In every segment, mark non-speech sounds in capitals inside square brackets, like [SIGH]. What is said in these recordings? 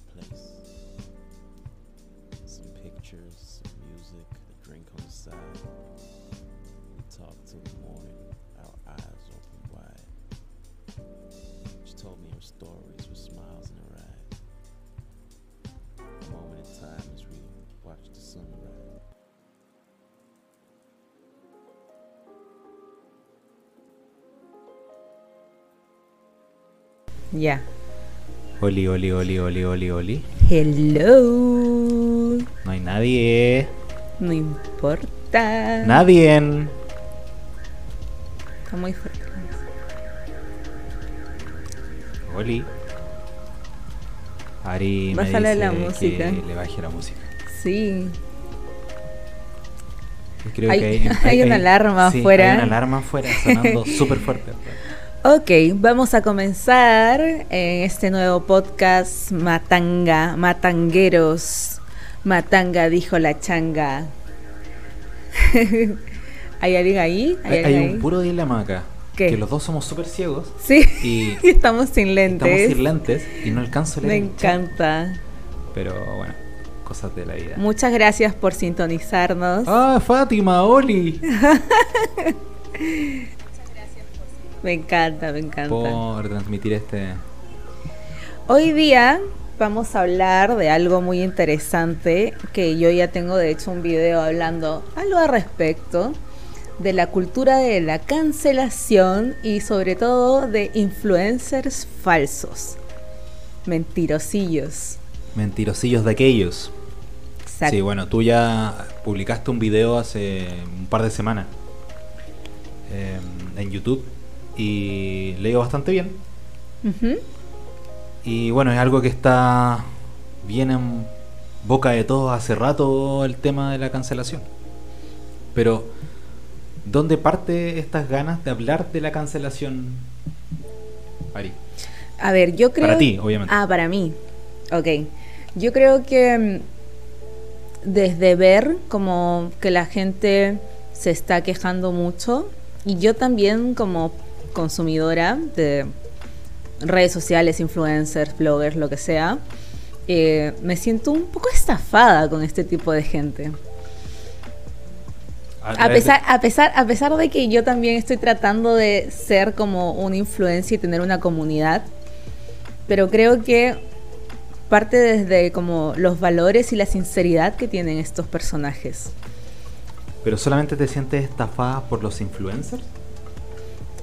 place. Some pictures, some music, a drink on the side. We talked till the morning, our eyes open wide. She told me her stories with smiles in her eyes. A moment in time as we watched the sunrise. Ya. Oli, oli, oli, oli, oli, oli. Hello. No hay nadie. No importa. Nadie. Está muy fuerte. Oli. Ari me dice la música. que le baje la música. Sí. Creo Hay- que hay, [LAUGHS] hay una alarma sí, afuera. Hay una alarma afuera sonando [LAUGHS] súper fuerte. Ok, vamos a comenzar en este nuevo podcast Matanga, Matangueros. Matanga dijo la changa. [LAUGHS] ¿Hay alguien ahí? Hay, hay alguien un ahí? puro dilema acá. ¿Qué? Que los dos somos súper ciegos Sí, y [LAUGHS] estamos sin lentes. estamos sin lentes y no alcanzo a Me chat. encanta. Pero bueno, cosas de la vida. Muchas gracias por sintonizarnos. Ah, Fátima, Oli. [LAUGHS] Me encanta, me encanta. Por transmitir este. Hoy día vamos a hablar de algo muy interesante que yo ya tengo de hecho un video hablando algo al respecto de la cultura de la cancelación y sobre todo de influencers falsos, mentirosillos. Mentirosillos de aquellos. Exacto. Sí, bueno, tú ya publicaste un video hace un par de semanas eh, en YouTube y le iba bastante bien. Y bueno, es algo que está bien en boca de todos hace rato el tema de la cancelación. Pero, ¿dónde parte estas ganas de hablar de la cancelación, Ari? A ver, yo creo... Para ti, obviamente. Ah, para mí. Ok. Yo creo que mm, desde ver como que la gente se está quejando mucho y yo también como consumidora de redes sociales, influencers, bloggers, lo que sea, eh, me siento un poco estafada con este tipo de gente. A pesar, a, pesar, a pesar de que yo también estoy tratando de ser como una influencia y tener una comunidad, pero creo que parte desde como los valores y la sinceridad que tienen estos personajes. ¿Pero solamente te sientes estafada por los influencers?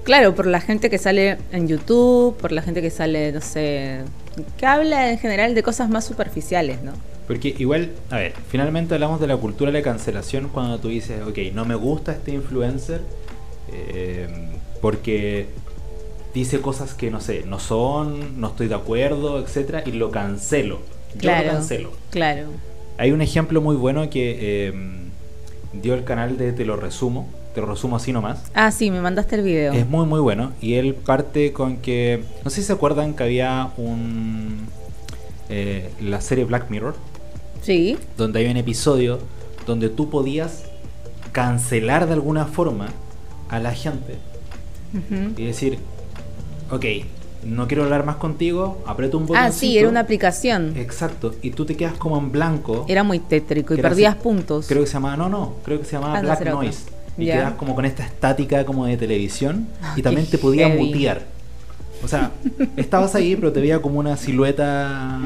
Claro, por la gente que sale en YouTube, por la gente que sale, no sé, que habla en general de cosas más superficiales, ¿no? Porque igual, a ver, finalmente hablamos de la cultura de la cancelación cuando tú dices, ok, no me gusta este influencer eh, porque dice cosas que no sé, no son, no estoy de acuerdo, etcétera, y lo cancelo. Yo Claro. lo cancelo. Claro. Hay un ejemplo muy bueno que eh, dio el canal de Te lo resumo, te lo resumo así nomás. Ah, sí, me mandaste el video. Es muy muy bueno y él parte con que no sé si se acuerdan que había un eh, la serie Black Mirror Sí. donde hay un episodio donde tú podías cancelar de alguna forma a la gente y decir, ok, no quiero hablar más contigo, aprieto un botón. Ah, sí, era una aplicación. Exacto, y tú te quedas como en blanco. Era muy tétrico y perdías así. puntos. Creo que se llamaba, no, no, creo que se llamaba Ah, Black. Noise. Y quedas como con esta estática como de televisión Ah, y también te podía heavy. mutear. O sea, estabas ahí, pero te veía como una silueta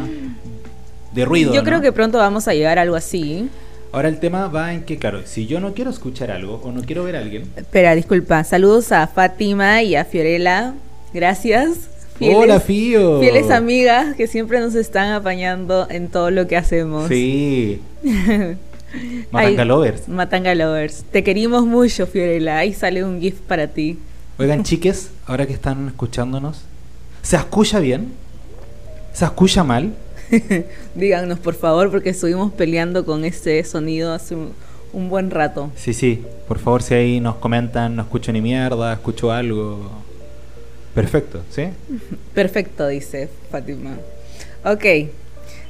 de ruido. Yo ¿no? creo que pronto vamos a llegar a algo así. Ahora el tema va en que, claro, si yo no quiero escuchar algo o no quiero ver a alguien. Espera, disculpa. Saludos a Fátima y a Fiorella. Gracias. ¡Hola, Fío! Fieles amigas que siempre nos están apañando en todo lo que hacemos. Sí. [LAUGHS] Matanga Ay, Lovers. Matanga Lovers. Te querimos mucho, Fiorella. Ahí sale un gift para ti. Oigan, chiques, ahora que están escuchándonos, ¿se escucha bien? ¿Se escucha mal? [LAUGHS] Díganos, por favor, porque estuvimos peleando con ese sonido hace un, un buen rato. Sí, sí. Por favor, si ahí nos comentan, no escucho ni mierda, escucho algo. Perfecto, ¿sí? [LAUGHS] Perfecto, dice Fátima. Ok,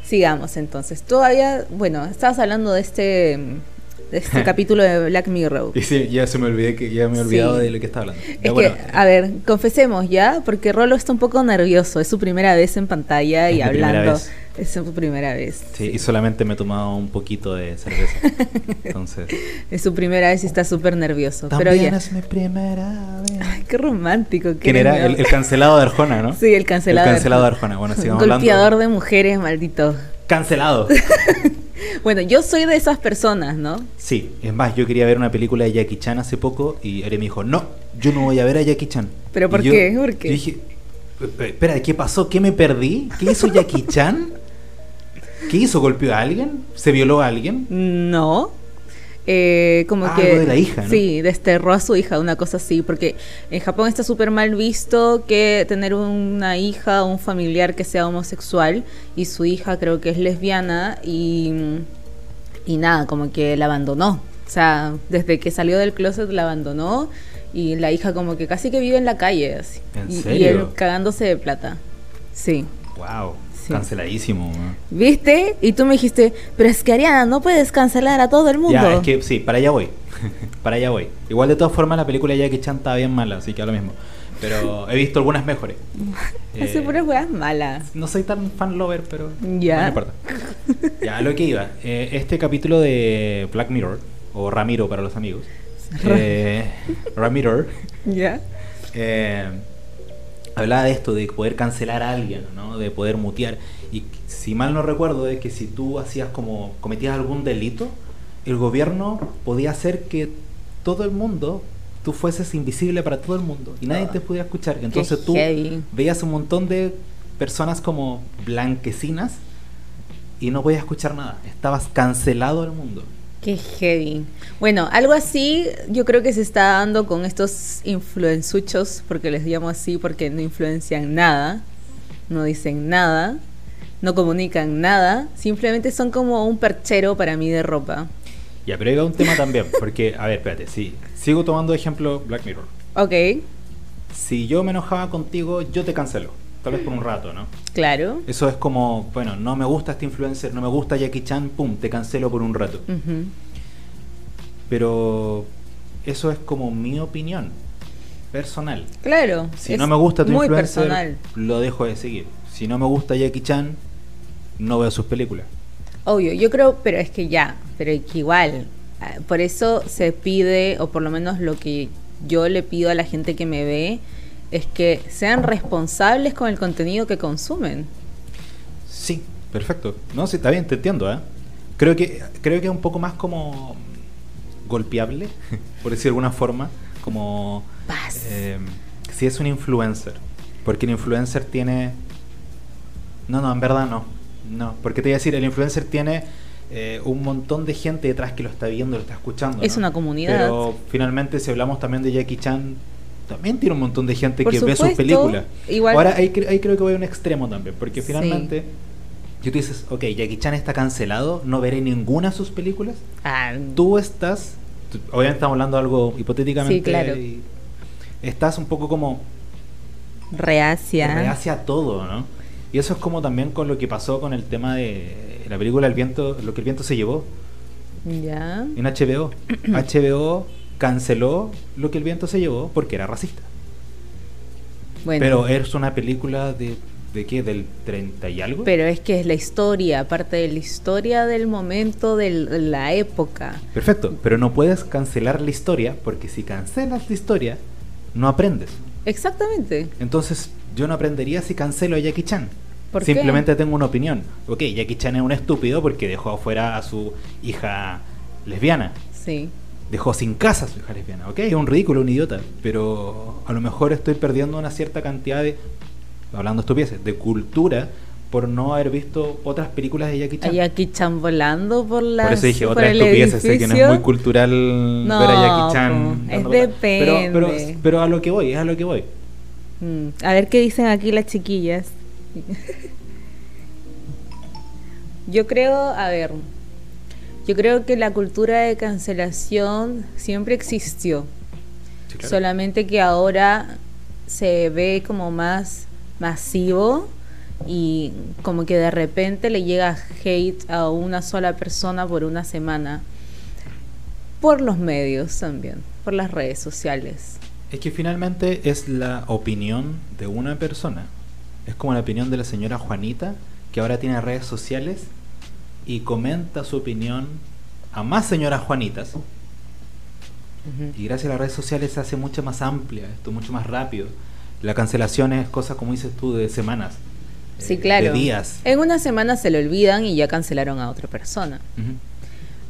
sigamos entonces. Todavía, bueno, estabas hablando de este, de este [LAUGHS] capítulo de Black Mirror. Y sí, ya se me olvidé que ya me he olvidado Sí. de lo que estaba hablando. Es bueno, que, a ver, confesemos ya, porque Rolo está un poco nervioso. Es su primera vez en pantalla Es y hablando. vez. Es su primera vez. Sí, y solamente me he tomado un poquito de cerveza. [LAUGHS] Entonces. Es su primera vez y está súper nervioso. Pero También ya. es mi primera vez. Ay, qué romántico. qué ¿Quién era? El, el cancelado de Arjona, ¿no? Sí, el cancelado. El cancelado de Arjona. Bueno, sigamos hablando. Golpeador de mujeres, maldito. Cancelado. [LAUGHS] Bueno, yo soy de esas personas, ¿no? Sí, es más, yo quería ver una película de Jackie Chan hace poco y Ere me dijo, no, yo no voy a ver a Jackie Chan. ¿Pero Y por yo- qué? ¿Por qué? yo dije, "Eh, espera, ¿qué pasó? ¿Qué me perdí? ¿Qué hizo Jackie Chan? ¿Qué hizo? ¿Golpeó a alguien? ¿Se violó a alguien? No. Eh, como Ah, que. algo de la hija, ¿no? Sí, desterró a su hija, una cosa así. Porque en Japón está súper mal visto que tener una hija o un familiar que sea homosexual. Y su hija creo que es lesbiana. Y, y nada, como que la abandonó. O sea, desde que salió del closet la abandonó. Y la hija, como que casi que vive en la calle. Así. ¿En Y- Y, serio? él cagándose de plata. Sí. Wow, Sí. canceladísimo. ¿no? ¿Viste? Y tú me dijiste, pero es que Ariana, no puedes cancelar a todo el mundo. Ya, es que sí, para allá voy. [LAUGHS] para allá voy. Igual de todas formas la película de Jackie Chan está bien mala, así que a lo mismo. Pero he visto algunas mejores. [LAUGHS] Hace Eh, puras weas malas. No soy tan fan lover, pero Ya. no importa. Ya, lo que iba. Eh, este capítulo de Black Mirror, o Ramiro para los amigos. Eh, Ramiro [LAUGHS] ¿Ya? eh, hablaba de esto, de poder cancelar a alguien, ¿no? De poder mutear. Y si mal no recuerdo, es que si tú hacías como, cometías algún delito, el gobierno podía hacer que todo el mundo, tú fueses invisible para todo el mundo y nadie te pudiera escuchar. Entonces tú heavy. veías un montón de personas como blanquecinas y no podías escuchar nada. Estabas cancelado del mundo. Qué heavy. Bueno, algo así yo creo que se está dando con estos influenzuchos, porque les llamo así porque no influencian nada, no dicen nada, no comunican nada, simplemente son como un perchero para mí de ropa. Ya, pero hay un tema también, porque, a ver, espérate, sí, sigo tomando de ejemplo Black Mirror. Ok, Si yo me enojaba contigo, yo te cancelo. Tal vez por un rato, ¿no? claro. Eso es como, bueno, no me gusta este influencer, no me gusta Jackie Chan, pum, te cancelo por un rato. Pero eso es como mi opinión personal. Claro. Si no me gusta tu muy influencer, personal. lo dejo de seguir. Si no me gusta Jackie Chan, no veo sus películas. Obvio, yo creo, pero es que ya, pero es que igual, ah, por eso se pide, o por lo menos lo que yo le pido a la gente que me ve, es que sean responsables con el contenido que consumen. Sí, perfecto. No, sí, está bien, te entiendo, ¿eh? Creo que, creo que es un poco más como golpeable, por decir de alguna forma, como eh, si es un influencer. Porque el influencer tiene... No, no, en verdad no. No, porque te voy a decir, el influencer tiene eh, un montón de gente detrás que lo está viendo, lo está escuchando. Es ¿no? una comunidad. Pero finalmente, si hablamos también de Jackie Chan, también tiene un montón de gente Por que ve sus películas. igual- Ahora, ahí, ahí creo que voy a un extremo también, porque Sí. Si tú dices, ok, Jackie Chan está cancelado, no veré ninguna de sus películas. Ah, Tú estás, tú- obviamente estamos hablando de algo hipotéticamente, Sí, claro. y estás un poco como reacia. reacia a todo, ¿no? Y eso es como también con lo que pasó con el tema de la película El viento, lo que el viento se llevó Ya. en HBO. HBO [CLEARS THROAT] canceló lo que el viento se llevó porque era racista. Bueno. Pero es una película de, de qué, del 30 y algo. Pero es que es la historia, aparte de la historia del momento, de la época. Perfecto, pero no puedes cancelar la historia porque si cancelas la historia, no aprendes. Exactamente. Entonces, yo no aprendería si cancelo a Jackie Chan. ¿Por qué? Simplemente tengo una opinión. Ok, Jackie Chan es un estúpido porque dejó afuera a su hija lesbiana. Sí. Dejó sin casa a su hija lesbiana. Ok, es un ridículo, un idiota. Pero a lo mejor estoy perdiendo una cierta cantidad de, hablando estupideces, de cultura por no haber visto otras películas de Jackie Chan. Hay Jackie Chan volando por la. Por eso dije otra estupidez, sé que no es muy cultural No, ver a Jackie Chan. es plata. Pero, pero, depende. pero a lo que voy, es a lo que voy. Mm, A ver qué dicen aquí las chiquillas. Yo creo, a ver, yo creo que la cultura de cancelación siempre existió. Sí, claro. Solamente que ahora se ve como más masivo y como que de repente le llega hate a una sola persona por una semana. Por los medios también, por las redes sociales. Es que finalmente es la opinión de una persona. Es como la opinión de la señora Juanita, que ahora tiene redes sociales y comenta su opinión a más señoras Juanitas. Y gracias a las redes sociales se hace mucho más amplia esto, mucho más rápido. La cancelación es cosa, como dices tú, de semanas. Sí, eh, claro. De días. En una semana se le olvidan y ya cancelaron a otra persona.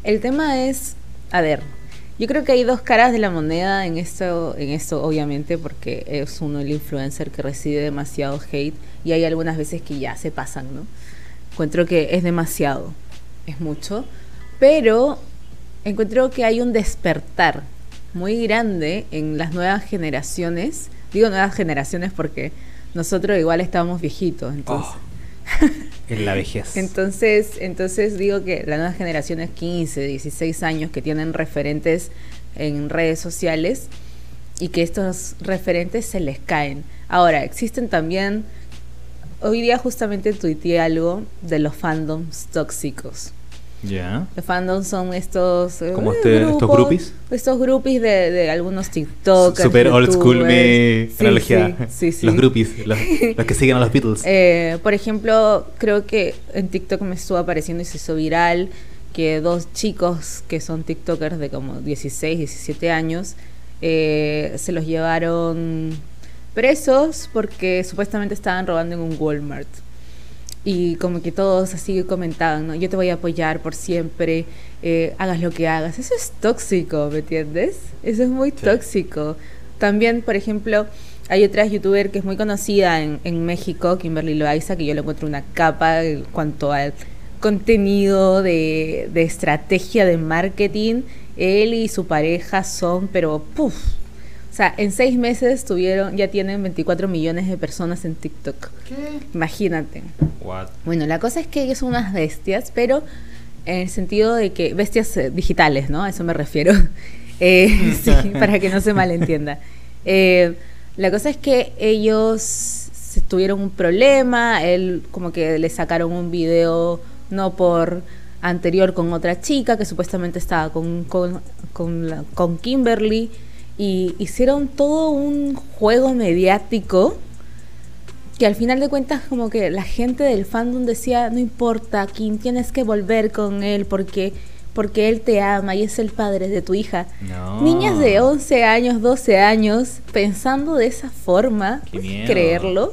El tema es, a ver, yo creo que hay dos caras de la moneda en esto, en esto obviamente, porque es uno el influencer que recibe demasiado hate y hay algunas veces que ya se pasan, ¿no? Encuentro que es demasiado, es mucho, pero encuentro que hay un despertar muy grande en las nuevas generaciones. Digo nuevas generaciones porque nosotros igual estábamos viejitos, entonces. Oh, en la vejez. [LAUGHS] Entonces, entonces digo que las nuevas generaciones 15, 16 años que tienen referentes en redes sociales y que estos referentes se les caen. Ahora, existen también, hoy día justamente tuiteé algo de los fandoms tóxicos. Ya. Los fandoms son estos... eh, ¿Como este- estos groupies? Estos groupies de, de algunos TikTokers. Super old school. Sí, analogía. sí, sí, sí. Los groupies, los, [LAUGHS] los que siguen a los Beatles. Eh, por ejemplo, creo que en TikTok me estuvo apareciendo y se hizo viral que dos chicos que son TikTokers de como 16, 17 años eh, se los llevaron presos porque supuestamente estaban robando en un Walmart. Y como que todos así comentaban, ¿no? Yo te voy a apoyar por siempre, eh, hagas lo que hagas. Eso es tóxico, ¿me entiendes? Eso es muy Sí. tóxico. También, por ejemplo, hay otra youtuber que es muy conocida en, en México, Kimberly Loaiza, que yo le encuentro una capa en cuanto al contenido de, de estrategia de marketing. Él y su pareja son, pero puff. O sea, en seis meses tuvieron, ya tienen 24 millones de personas en TikTok. Imagínate. What? Bueno, la cosa es que ellos son unas bestias, pero en el sentido de que bestias eh, digitales, ¿no? A eso me refiero. [LAUGHS] Eh, [LAUGHS] sí, para que no se malentienda. Eh, la cosa es que ellos tuvieron un problema, él como que le sacaron un video no por anterior con otra chica que supuestamente estaba con, con, con, la- con Kimberly y hicieron todo un juego mediático que al final de cuentas como que la gente del fandom decía, no importa, Kim, tienes que volver con él porque porque él te ama y es el padre de tu hija. No. Niñas de 11 años, 12 años, pensando de esa forma, Qué ¿puedes miedo. creerlo?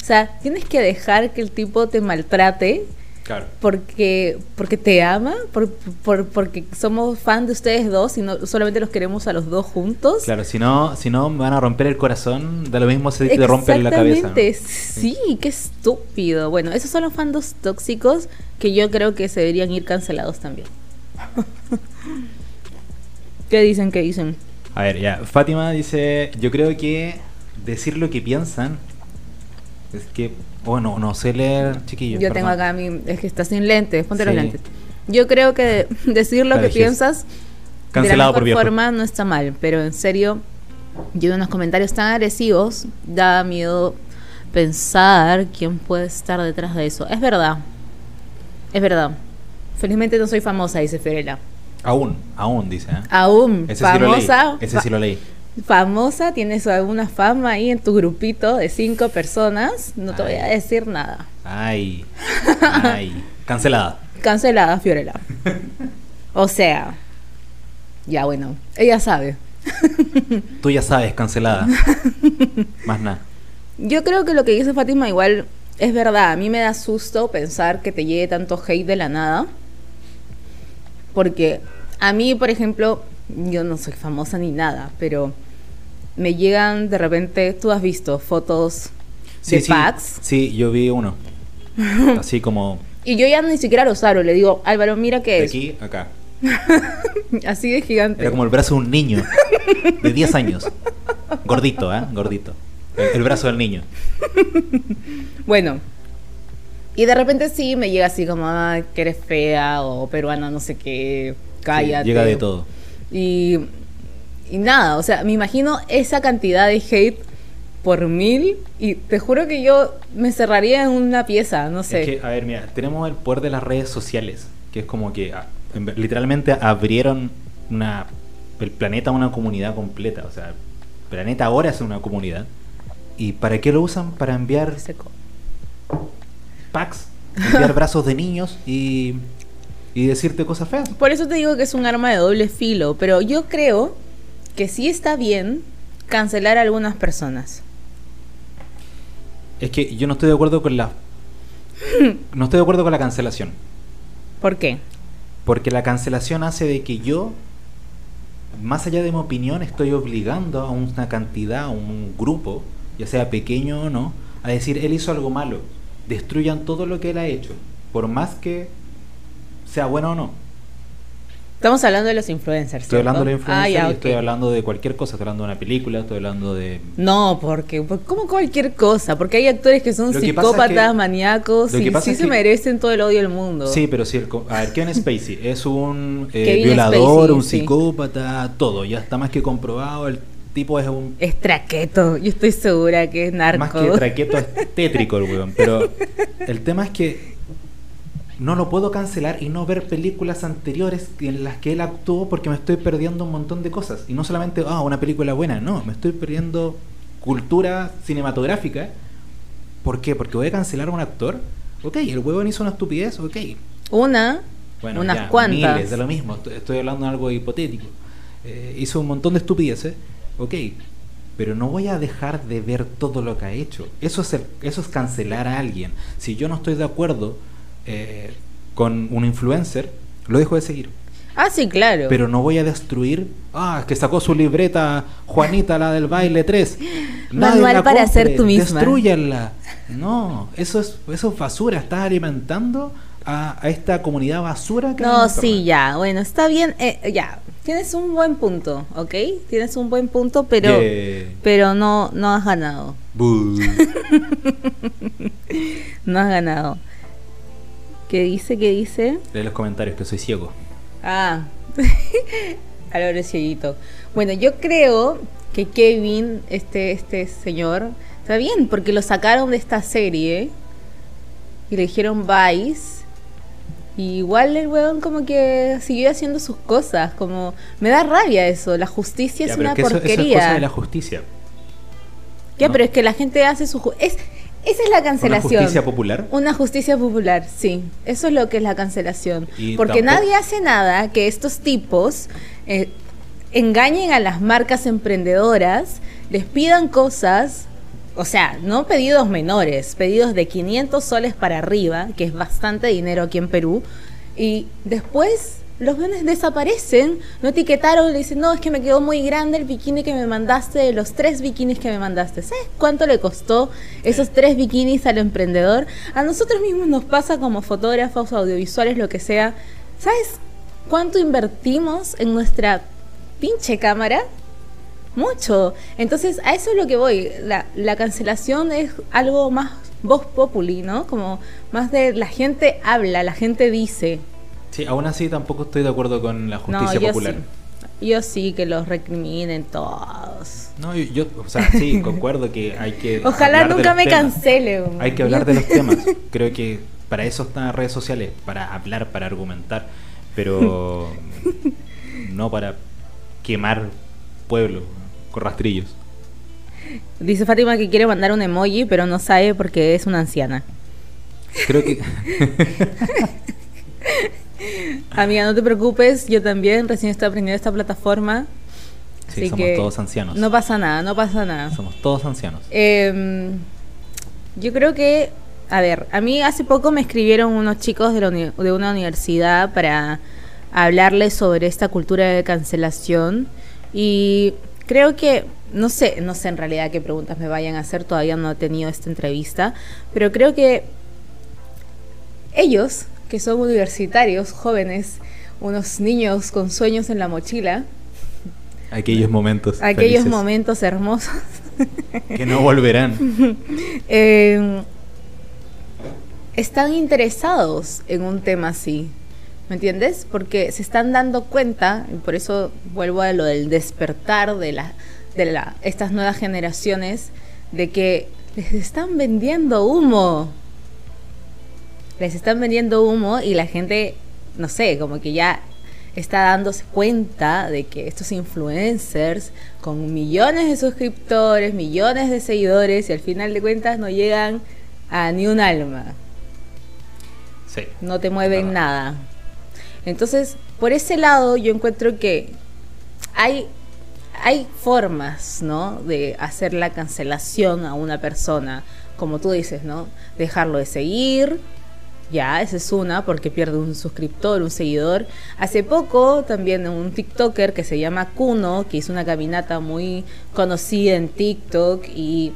O sea, tienes que dejar que el tipo te maltrate Claro. porque porque te ama, por, por- porque somos fan de ustedes dos y no solamente los queremos a los dos juntos. Claro, si no, si no me van a romper el corazón, da lo mismo si te rompen la cabeza. ¿no? Exactamente, sí, qué estúpido. Bueno, esos son los fandos tóxicos que yo creo que se deberían ir cancelados también. [LAUGHS] ¿Qué dicen? ¿Qué dicen? A ver, ya. Fátima dice, yo creo que decir lo que piensan es que, bueno, no sé leer, chiquillos. yo tengo acá mi... Es que está sin lentes, ponte los lentes. Yo creo que [LAUGHS] decir lo que piensas Cancelado de por la mejor forma no está mal, pero en serio, yo unos comentarios tan agresivos, da miedo pensar quién puede estar detrás de eso. Es verdad, es verdad. Felizmente no soy famosa, dice Fiorella. Aún, aún, dice. ¿eh? Aún Ese sí lo leí. famosa, Ese sí lo leí. Famosa, tienes alguna fama ahí en tu grupito de cinco personas, no te voy a decir nada. Ay, [LAUGHS] ay. Cancelada. Cancelada, Fiorella. [LAUGHS] O sea, ya bueno, ella sabe. [LAUGHS] Tú ya sabes, cancelada. Más nada. Yo creo que lo que dice Fátima igual es verdad. A mí me da susto pensar que te llegue tanto hate de la nada. Porque a mí, por ejemplo, yo no soy famosa ni nada, pero me llegan de repente, tú has visto fotos Sí, de sí. packs Sí, yo vi uno. [LAUGHS] Así como y yo ya ni siquiera los abro, le digo, Álvaro, mira qué de es. aquí acá. [LAUGHS] Así de gigante. Era como el brazo de un niño de 10 años. Gordito, ¿eh? Gordito. El, el brazo del niño. [LAUGHS] Bueno, Y de repente sí me llega así como, ah, que eres fea o peruana, no sé qué, cállate. Sí, llega de todo. Y, y nada, o sea, me imagino esa cantidad de hate por mil y te juro que yo me cerraría en una pieza, no sé. Es que, a ver, mira, tenemos el poder de las redes sociales, que es como que ah, literalmente abrieron una, el planeta a una comunidad completa. O sea, el planeta ahora es una comunidad. ¿Y para qué lo usan? Para enviar Seco. packs, enviar [LAUGHS] brazos de niños y, y decirte cosas feas. Por eso te digo que es un arma de doble filo, pero yo creo que sí está bien cancelar a algunas personas. Es que yo no estoy de acuerdo con la. No estoy de acuerdo con la cancelación. ¿Por qué? Porque la cancelación hace de que yo, más allá de mi opinión, estoy obligando a una cantidad, a un grupo, ya sea pequeño o no, a decir, él hizo algo malo. Destruyan todo lo que él ha hecho, por más que sea bueno o no. Estamos hablando de los influencers. Estoy ¿cierto? hablando de influencers Ah, ya, y estoy hablando de cualquier cosa. Estoy hablando de una película, estoy hablando de... No, porque, porque como cualquier cosa, porque hay actores que son psicópatas, que- maníacos y sí se que- merecen todo el odio del mundo. Sí, pero sí, el a ver, Kevin Spacey [LAUGHS] es un eh, violador, Spacey, un sí. psicópata, todo. Ya está más que comprobado. El tipo es un Es traqueto, yo estoy segura que es narco. Más que traqueto [LAUGHS] es tétrico el weón. Pero el tema es que no lo puedo cancelar y no ver películas anteriores en las que él actuó porque me estoy perdiendo un montón de cosas. Y no solamente, ah, una película buena, no, me estoy perdiendo cultura cinematográfica. ¿Por qué? Porque voy a cancelar a un actor. Ok, el huevón hizo una estupidez, ok. Una, Bueno, unas ya, cuantas. miles, de lo mismo. Estoy, estoy hablando de algo hipotético. Eh, hizo un montón de estupideces, ok. Pero no voy a dejar de ver todo lo que ha hecho. Eso es, el- eso es cancelar a alguien. Si yo no estoy de acuerdo eh, con un influencer, lo dejo de seguir. Ah, sí, claro. Pero no voy a destruir. Ah, que sacó su libreta Juanita, la del baile 3. Nadie Manual la para compre, ser tú misma. Destrúyanla. No, eso es, eso es basura. Estás alimentando a, a esta comunidad basura que No, sí, ya, bueno, está bien, eh, ya, tienes un buen punto, ¿ok? Tienes un buen punto, pero, Yeah. pero no, no has ganado, [LAUGHS] no has ganado. ¿Qué dice? ¿Qué dice? Lee los comentarios que soy ciego. Ah, [LAUGHS] ahora es cieguito. Bueno, yo creo que Kevin, este, este señor, está bien, porque lo sacaron de esta serie y le dijeron Vice. Y igual el weón como que siguió haciendo sus cosas, como me da rabia eso, la justicia Ya, es pero una que eso, eso es porquería. cosa de la justicia. Ya, ¿no? pero es que la gente hace su... Es, esa es la Una cancelación. justicia popular. Una justicia popular, sí. Eso es lo que es la cancelación. Y Porque tampoco- nadie hace nada que estos tipos eh, engañen a las marcas emprendedoras, les pidan cosas, o sea, no pedidos menores, pedidos de 500 soles para arriba, que es bastante dinero aquí en Perú, y después los bienes desaparecen, no etiquetaron, le dicen, no, es que me quedó muy grande el bikini que me mandaste, los tres bikinis que me mandaste. ¿Sabes cuánto le costó esos tres bikinis al emprendedor? A nosotros mismos nos pasa como fotógrafos, audiovisuales, lo que sea. ¿Sabes cuánto invertimos en nuestra pinche cámara? Mucho. Entonces, a eso es lo que voy. La, la cancelación es algo más voz populi, ¿no? Como más de la gente habla, la gente dice. Sí, aún así tampoco estoy de acuerdo con la justicia yo popular. Sí. Yo sí que los recriminen todos. No, yo, yo, o sea, sí, [LAUGHS] concuerdo que hay que. Ojalá nunca me temas. cancele. Hay que hablar de los [LAUGHS] temas. Creo que para eso están las redes sociales, para hablar, para argumentar, pero [LAUGHS] no para quemar pueblo con rastrillos. Dice Fátima que quiere mandar un emoji, pero no sabe porque es una anciana. Creo que [LAUGHS] Amiga, no te preocupes, yo también recién estoy aprendiendo esta plataforma. sí, así somos que todos ancianos. No pasa nada, no pasa nada. Somos todos ancianos. Eh, yo creo que, a ver, a mí hace poco me escribieron unos chicos de, la uni- de una universidad para hablarles sobre esta cultura de cancelación y creo que, no sé, no sé en realidad qué preguntas me vayan a hacer, todavía no he tenido esta entrevista, pero creo que ellos, que son universitarios, jóvenes, unos niños con sueños en la mochila, Aquellos momentos. aquellos felices momentos hermosos, que no volverán. [LAUGHS] Eh, están interesados en un tema así. ¿Me entiendes? Porque se están dando cuenta, y por eso vuelvo a lo del despertar de, la, de la, estas nuevas generaciones, de que les están vendiendo humo. Les están vendiendo humo y la gente, no sé, como que ya está dándose cuenta de que estos influencers con millones de suscriptores, millones de seguidores y al final de cuentas no llegan a ni un alma. Sí. No te mueven nada. Entonces, por ese lado yo encuentro que hay hay formas, ¿no? De hacer la cancelación a una persona, como tú dices, ¿no? Dejarlo de seguir, ya, esa es una, porque pierde un suscriptor, un seguidor. Hace poco también un TikToker que se llama Kuno, que hizo una caminata muy conocida en TikTok y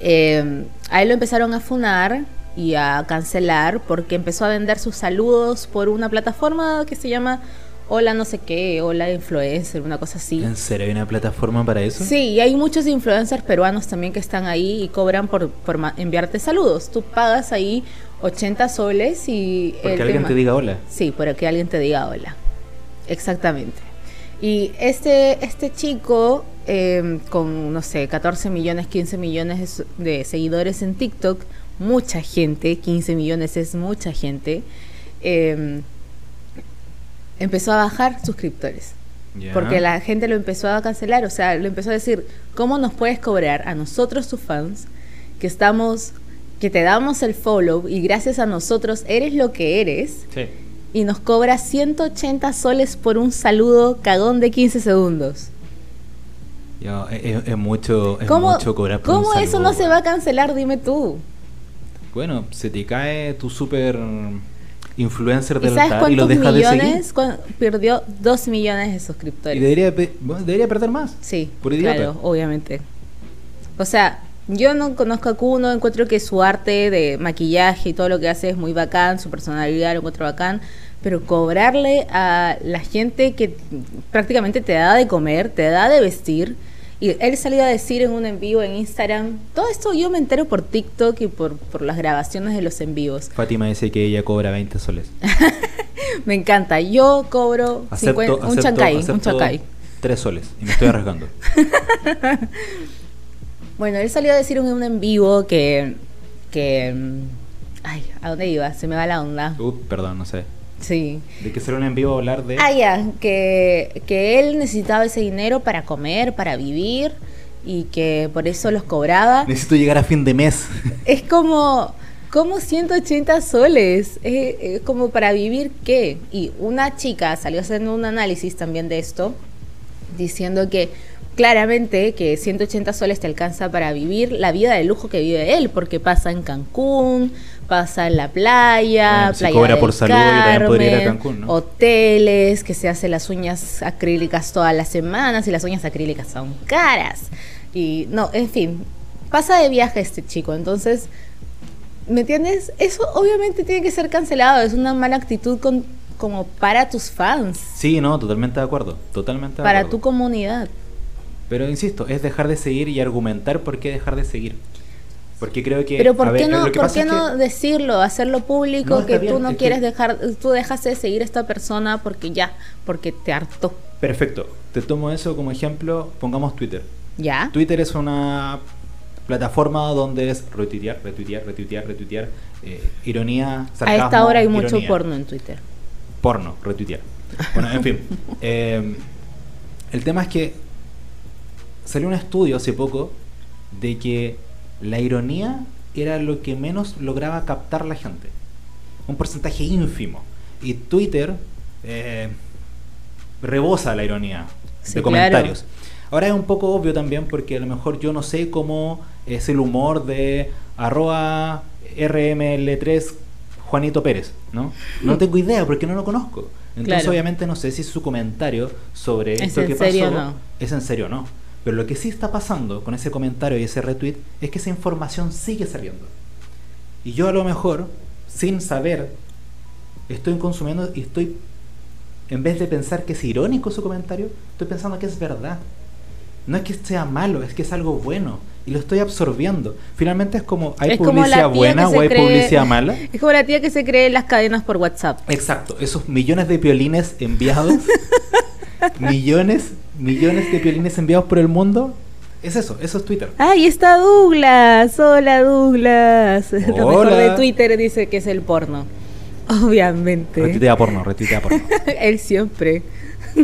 eh, a él lo empezaron a funar y a cancelar porque empezó a vender sus saludos por una plataforma que se llama Hola no sé qué, Hola Influencer, una cosa así. ¿En serio hay una plataforma para eso? Sí, y hay muchos influencers peruanos también que están ahí y cobran por, por enviarte saludos. Tú pagas ahí 80 soles y... Porque alguien ma- te diga hola. Sí, para que alguien te diga hola. Exactamente. Y este, este chico, eh, con, no sé, 14 millones, 15 millones de seguidores en TikTok, mucha gente, 15 millones es mucha gente, eh, empezó a bajar suscriptores. Porque la gente lo empezó a cancelar, o sea, lo empezó a decir, ¿cómo nos puedes cobrar a nosotros, tus fans, que estamos, que te damos el follow y gracias a nosotros eres lo que eres? Sí. y nos cobra 180 soles por un saludo cagón de 15 segundos. Yo, es, es- es mucho, es ¿Cómo, mucho cobrar por ¿cómo un eso no se va a cancelar? Dime tú. Bueno, se te cae tu super influencer ¿Y del sabes y lo dejas de seguir. millones? Perdió 2 millones de Y suscriptores. debería, pe- bueno, debería perder más. Sí, Por claro, obviamente. O sea, yo no conozco a Kuno, encuentro que su arte de maquillaje y todo lo que hace es muy bacán, su personalidad lo encuentro bacán, pero cobrarle a la gente que prácticamente te da de comer, te da de vestir, y él salió a decir en un en vivo en Instagram, todo esto yo me entero por TikTok y por, por las grabaciones de los en vivos. Fátima dice que ella cobra 20 soles. [LAUGHS] Me encanta, yo cobro Acepto, 50 un chancay, un chancay. 3 soles y me estoy arriesgando. [LAUGHS] Bueno, él salió a decir en un en vivo que. que mm, ay, ¿a dónde iba? Se me va la onda. Uh, perdón, no sé. Sí. De que será un en vivo hablar de. Ah, ya, que, que él necesitaba ese dinero para comer, para vivir, y que por eso los cobraba. Necesito llegar a fin de mes. [LAUGHS] Es como. Como 180 soles, es, es como para vivir qué. Y una chica salió haciendo un análisis también de esto, diciendo que claramente que 180 soles te alcanza para vivir la vida de lujo que vive él, porque pasa en Cancún, pasa en la playa, Bueno, playa cobra del por salud, también podría ir a Carmen, Cancún, ¿no? hoteles, que se hace las uñas acrílicas todas las semanas y las uñas acrílicas son caras. Y no, en fin, pasa de viaje este chico, entonces, ¿me entiendes? Eso obviamente tiene que ser cancelado, es una mala actitud con, como para tus fans, Sí, no, totalmente de acuerdo. Totalmente de para acuerdo. tu comunidad. Pero insisto, es dejar de seguir y argumentar por qué dejar de seguir. Porque creo que. Pero a ¿por ver, qué no, lo que ¿por pasa qué es que- no decirlo, hacerlo público, No, que bien, tú no que- quieres dejar, tú dejaste de seguir a esta persona porque ya, porque te hartó? Perfecto. Te tomo eso como ejemplo. Pongamos Twitter. ¿Ya? Twitter es una plataforma donde es retuitear, retuitear, retuitear, retuitear. eh, ironía, A sarcasmo. esta hora hay mucho porno en Twitter. Porno, retuitear. Bueno, en fin. [LAUGHS] eh, el tema es que salió un estudio hace poco de que la ironía era lo que menos lograba captar la gente. Un porcentaje ínfimo. Y Twitter eh, rebosa la ironía Sí, de comentarios. Ahora es un poco obvio también porque a lo mejor yo no sé cómo es el humor de arroba RML3 Juanito Pérez, ¿no? No tengo idea porque no lo conozco. Entonces Claro. obviamente no sé si su comentario sobre ¿Es esto que pasó no? es en serio o no. Pero lo que sí está pasando con ese comentario y ese retweet es que esa información sigue saliendo. Y yo a lo mejor, sin saber, estoy consumiendo y estoy, en vez de pensar que es irónico su comentario, estoy pensando que es verdad. No es que sea malo, es que es algo bueno. y lo estoy absorbiendo. Finalmente es como, ¿hay Es como publicidad tía buena que se o hay cree- publicidad [LAUGHS] mala? Es como la tía que se cree en las cadenas por WhatsApp. Exacto, esos millones de piolines enviados, [LAUGHS] millones, millones de piolines enviados por el mundo, es eso, eso es Twitter. ¡Ay, está Douglas! ¡Hola, Douglas! [LAUGHS] Lo mejor Hola. de Twitter dice que es el porno. Obviamente. Retuitea porno, retuitea porno. [LAUGHS] Él siempre.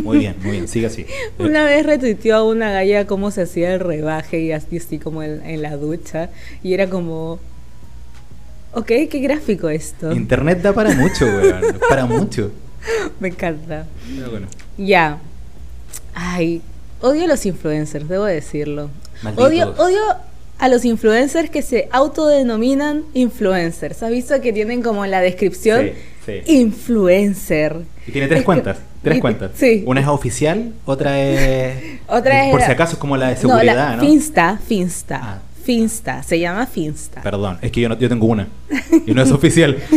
Muy bien, muy bien, sigue así. [LAUGHS] Una vez retuiteó a una galla cómo se hacía el rebaje y así, así como en, en la ducha. Y era como... Ok, qué gráfico esto. Internet da para mucho, weón, para mucho. Me encanta. Pero bueno, Ya. Ay, odio a los influencers, debo decirlo. Malditos. Odio, odio a los influencers que se autodenominan influencers. ¿Has visto que tienen como en la descripción Sí, sí. influencer? Y tiene tres Es que- cuentas, tres y- cuentas. Sí. Una es oficial, otra es... [LAUGHS] Otra es Por si acaso es como la de No, seguridad, la ¿no? Finsta, Finsta. Ah. Finsta, se llama Finsta. Perdón, es que yo, no, yo tengo una. Y no es oficial. [LAUGHS]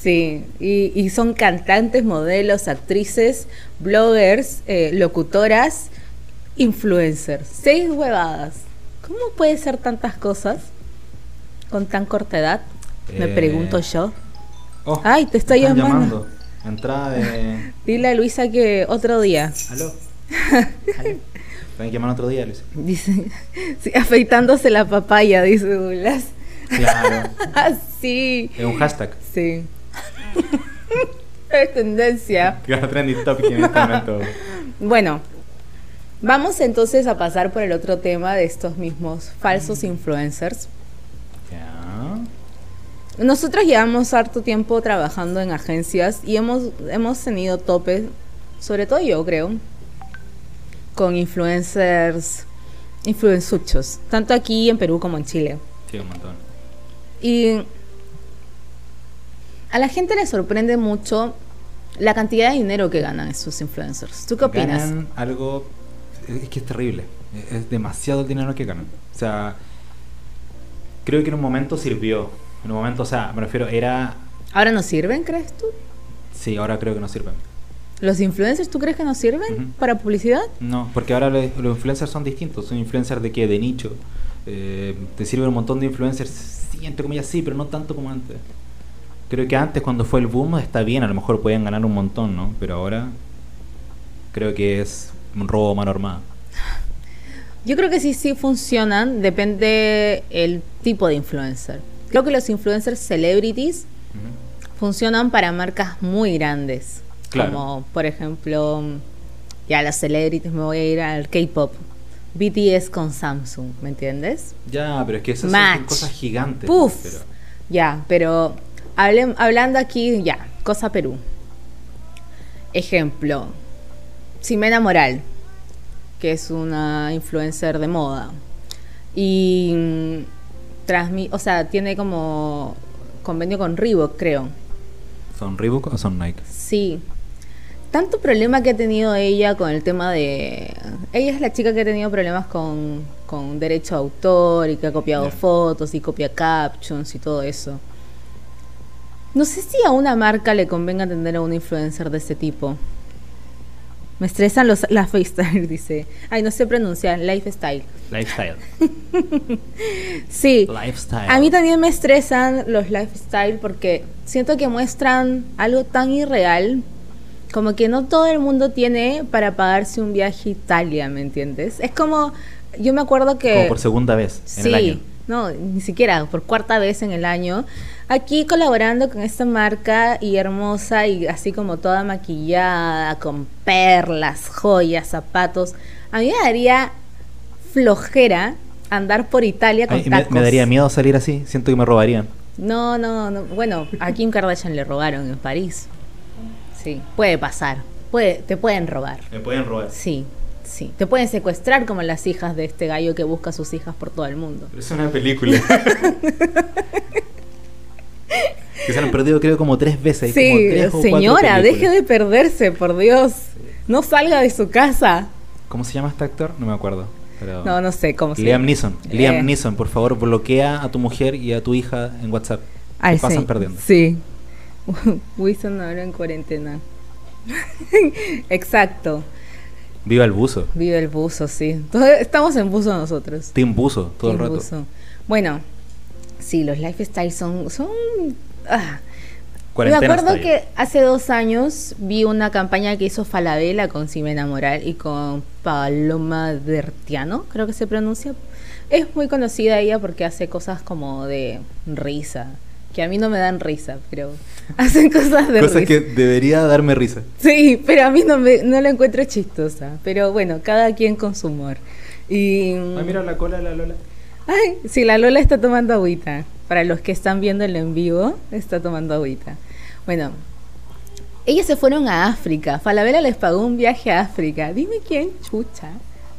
Sí, y, y son cantantes, modelos, actrices, bloggers, eh, locutoras, influencers. Seis huevadas. ¿Cómo puede ser tantas cosas con tan corta edad? Me Eh, pregunto yo. Oh, Ay, te estoy están llamando. Entrada de... [LAUGHS] Dile a Luisa que otro día. ¿Aló? [LAUGHS] ¿Aló? Tengo que llamar otro día, Luis. Dice, [LAUGHS] sí, afeitándose la papaya, dice Douglas. Claro. [LAUGHS] Ah, sí. Es un hashtag. Sí. [LAUGHS] es tendencia. Que a trending topic en este momento. Bueno, vamos entonces a pasar por el otro tema de estos mismos falsos influencers. Ya. Nosotros llevamos harto tiempo trabajando en agencias y hemos, hemos tenido topes, sobre todo yo creo, con influencers, influenzuchos, tanto aquí en Perú como en Chile. Sí, un montón. Y a la gente le sorprende mucho la cantidad de dinero que ganan estos influencers. ¿Tú qué opinas? Ganan algo. Es que es terrible. Es demasiado el dinero que ganan. O sea, creo que en un momento sirvió. En un momento, o sea, me refiero, era. ¿Ahora no sirven, crees tú? Sí, ahora creo que no sirven. ¿Los influencers tú crees que no sirven para publicidad? No, porque ahora los, los influencers son distintos. Son influencers de qué? De nicho. Eh, te sirven un montón de influencers, sí, entre comillas, sí, pero no tanto como antes. Creo que antes, cuando fue el boom, está bien, a lo mejor podían ganar un montón, ¿no? Pero ahora creo que es un robo mano armada. Yo creo que sí, sí funcionan, depende el tipo de influencer. Creo que los influencers celebrities funcionan para marcas muy grandes. Claro. Como, por ejemplo, ya las celebrities, me voy a ir al K-pop. BTS con Samsung, ¿me entiendes? Ya, pero es que esas Match. son cosas gigantes. Puf. pero- Ya, pero hable- hablando aquí, ya, cosa Perú. Ejemplo, Ximena Moral, que es una influencer de moda. Y mm, o sea, tiene como convenio con Reebok, creo. ¿Son Reebok o son Nike? Sí. Tanto problema que ha tenido ella con el tema de... Ella es la chica que ha tenido problemas con, con derecho a autor y que ha copiado fotos y copia captions y todo eso. No sé si a una marca le convenga tener a un influencer de ese tipo. Me estresan los, [LAUGHS] FaceTime, dice. Ay, no sé pronunciar, lifestyle. Lifestyle. [LAUGHS] Sí. Lifestyle. A mí también me estresan los lifestyle porque siento que muestran algo tan irreal como que no todo el mundo tiene para pagarse un viaje a Italia, ¿me entiendes? Es como, yo me acuerdo que... Como por segunda vez en sí, el año. no, ni siquiera, por cuarta vez en el año, aquí colaborando con esta marca y hermosa y así como toda maquillada, con perlas, joyas, zapatos. A mí me daría flojera andar por Italia con Ay, me, tacos. me daría miedo salir así. Siento que me robarían. No, no, no. Bueno, a Kim Kardashian le robaron en París. Sí, puede pasar. Puede, te pueden robar. Me pueden robar. Sí, sí. Te pueden secuestrar como las hijas de este gallo que busca a sus hijas por todo el mundo. Pero es una película. [LAUGHS] que se han perdido creo como tres veces. como Sí, tres o cuatro señora, deje de perderse, por Dios. No salga de su casa. ¿Cómo se llama este actor? No me acuerdo. pero- No, no sé cómo se Liam llama. Neeson. Eh. Liam Neeson, por favor, bloquea a tu mujer y a tu hija en WhatsApp. Ay, Te pasan sí. perdiendo. Sí. [LAUGHS] Wilson ahora en cuarentena. [LAUGHS] Exacto. Viva el buzo. Vive el buzo, sí. Todo- estamos en buzo nosotros. Team buzo, todo el rato. buzo. Bueno, sí, los lifestyles son... son ah. Me acuerdo style. que hace dos años vi una campaña que hizo Falabella con Ximena Moral y con Paloma Bertiano, creo que se pronuncia. Es muy conocida ella porque hace cosas como de risa, que a mí no me dan risa, pero [LAUGHS] hacen cosas de Cosa risa. que debería darme risa. Sí, pero a mí no, me, no la encuentro chistosa. Pero bueno, cada quien con su humor. Y, Ay, mira la cola de la Lola. Ay, sí, la Lola está tomando agüita. Para los que están viendo el en vivo, está tomando agüita. Bueno, ellas se fueron a África. Falabella les pagó un viaje a África. Dime quién chucha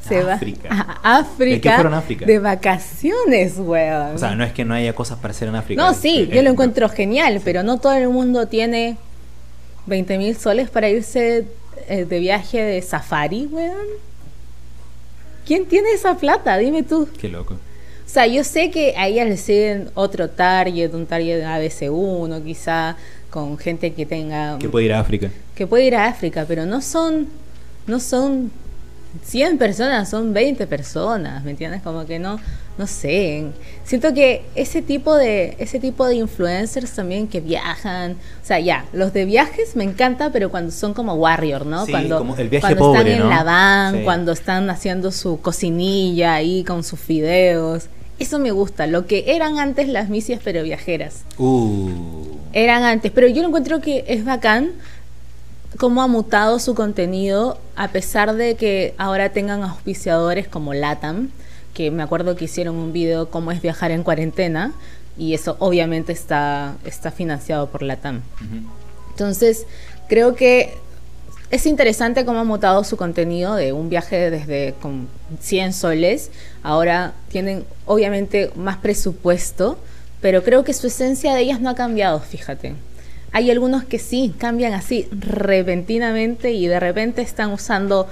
se África. a África. ¿De qué fueron a África? De vacaciones, weón. O sea, no es que no haya cosas para hacer en África. No, sí, yo lo encuentro genial, pero no todo el mundo tiene 20 mil soles para irse eh, de viaje de safari, weón. ¿Quién tiene esa plata? Dime tú. Qué loco. O sea, yo sé que a ellas les siguen otro target, un target ABC1, quizá con gente que tenga Que puede ir a África. que puede ir a África, pero no son no son 100 personas, son 20 personas, ¿me entiendes? Como que no no sé. Siento que ese tipo de ese tipo de influencers también que viajan, o sea, ya, los de viajes me encanta, pero cuando son como warrior, ¿no? Sí, cuando como el viaje cuando pobre, están en la van, Sí. cuando están haciendo su cocinilla ahí con sus fideos. Eso me gusta, lo que eran antes las misias pero viajeras Uh. eran antes, pero yo lo encuentro que es bacán cómo ha mutado su contenido a pesar de que ahora tengan auspiciadores como Latam, que me acuerdo que hicieron un video cómo es viajar en cuarentena y eso obviamente está está financiado por Latam. Entonces, creo que es interesante cómo ha mutado su contenido de un viaje desde con 100 soles. Ahora tienen obviamente más presupuesto, pero creo que su esencia de ellas no ha cambiado, fíjate. Hay algunos que sí cambian así repentinamente y de repente están usando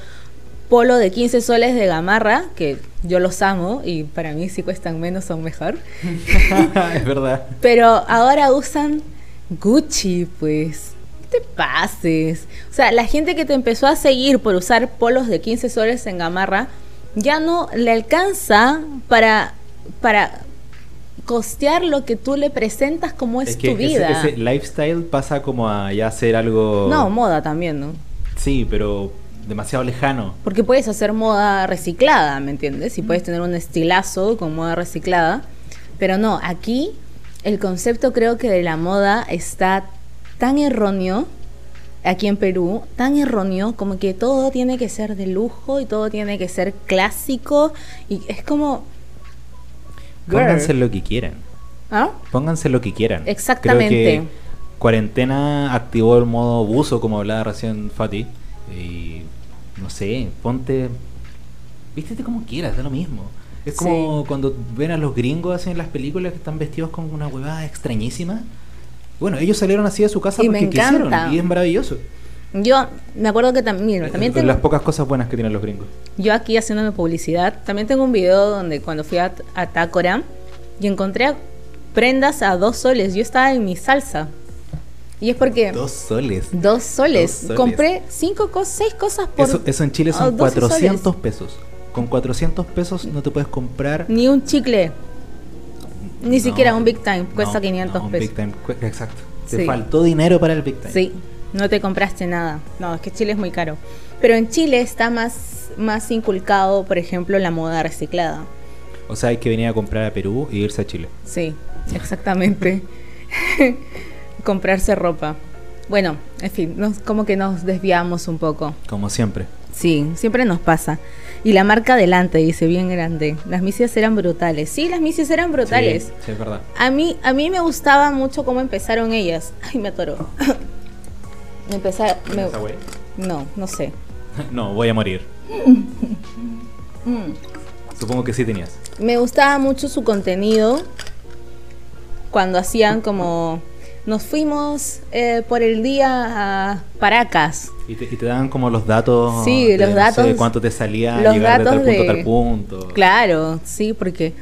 polo de 15 soles de gamarra, que yo los amo y para mí si cuestan menos son mejor. [LAUGHS] es verdad. Pero ahora usan Gucci, pues. No te pases. O sea, la gente que te empezó a seguir por usar polos de 15 soles en gamarra, ya no le alcanza para, para costear lo que tú le presentas como es, que tu ese- vida. Ese, lifestyle pasa como a ya ser algo. No, moda también, ¿no? Sí, pero demasiado lejano. Porque puedes hacer moda reciclada, ¿me entiendes? Y puedes tener un estilazo con moda reciclada. Pero no, aquí el concepto creo que de la moda está tan erróneo, aquí en Perú, tan erróneo como que todo tiene que ser de lujo y todo tiene que ser clásico. Y es como... Girl. Pónganse lo que quieran. ¿Ah? Pónganse lo que quieran. Exactamente. Creo que cuarentena activó el modo buzo, como hablaba recién Fati. Y no sé, ponte. Vístete como quieras, da lo mismo. Es como cuando ven a los gringos así en las películas que están vestidos con una huevada extrañísima. Bueno, ellos salieron así de su casa Y porque me quisieron. Y es maravilloso. Yo me acuerdo que también, tengo... Las pocas cosas buenas que tienen los gringos. Yo aquí haciéndome publicidad, también tengo un video donde cuando fui a, a Tácora y encontré prendas a dos soles. Yo estaba en mi salsa. Y es porque Dos soles. dos soles. Dos soles. Compré cinco cosas, seis cosas por Eso, eso en Chile oh, son 12 soles. 400 pesos. Con 400 pesos no te puedes comprar Ni un chicle. Ni No, siquiera un Big Time. Cuesta no, 500 no, un pesos. Big Time exacto. Te Sí. faltó dinero para el Big Time. Sí, no te compraste nada. No, es que Chile es muy caro. Pero en Chile está más, más inculcado, por ejemplo, la moda reciclada. O sea, hay que venir a comprar a Perú e irse a Chile. Sí, exactamente. [LAUGHS] Comprarse ropa. Bueno, en fin, nos, como que nos desviamos un poco. Como siempre. Sí, siempre nos pasa. Y la marca adelante dice bien grande. Las misias eran brutales. Sí, las misias eran brutales. Sí, sí, es verdad. A mí, a mí me gustaba mucho cómo empezaron ellas. Ay, me atoró. [LAUGHS] Empezar, me- no, no sé. [LAUGHS] No, voy a morir. Mm. Supongo que sí tenías. Me gustaba mucho su contenido cuando hacían como nos fuimos eh, por el día a Paracas. Y te, y te daban como los datos. Sí, de, los no sé, datos- cuánto te salía los llegar de tal datos punto a de- tal punto. Claro, sí, porque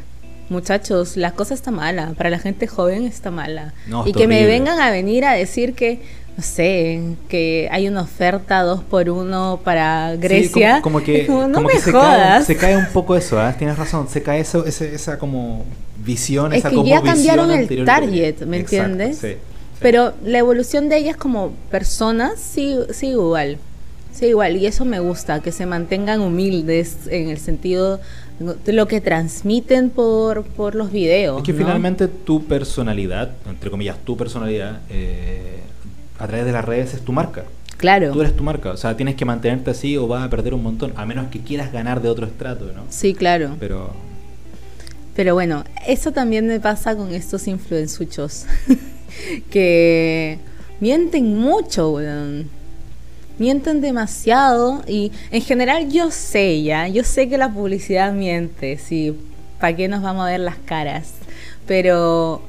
muchachos, la cosa está mala, para la gente joven está mala. No, y está que me vengan a venir a decir que no sé, que hay una oferta dos por uno para Sí, Grecia. como, como que, como, no como me que se, jodas. cae, se cae un poco eso, ¿ah? tienes razón, se cae eso, ese- esa como visión, es esa que como ya cambiaron el target. ¿me Exacto, entiendes? sí, sí. Pero la evolución de ellas como personas sí, sí igual. Sí igual. Y eso me gusta, que se mantengan humildes en el sentido de lo que transmiten por, por los videos. Es que ¿no? finalmente tu personalidad, entre comillas, tu personalidad, eh, a través de las redes es tu marca. Claro. Tú eres tu marca, o sea, tienes que mantenerte así o vas a perder un montón, a menos que quieras ganar de otro estrato, ¿no? Sí, claro. Pero Pero bueno, eso también me pasa con estos influenzuchos. [LAUGHS] que mienten mucho, weón. Mienten demasiado y en general yo sé ya, yo sé que la publicidad miente, sí, ¿para qué nos vamos a ver las caras? Pero,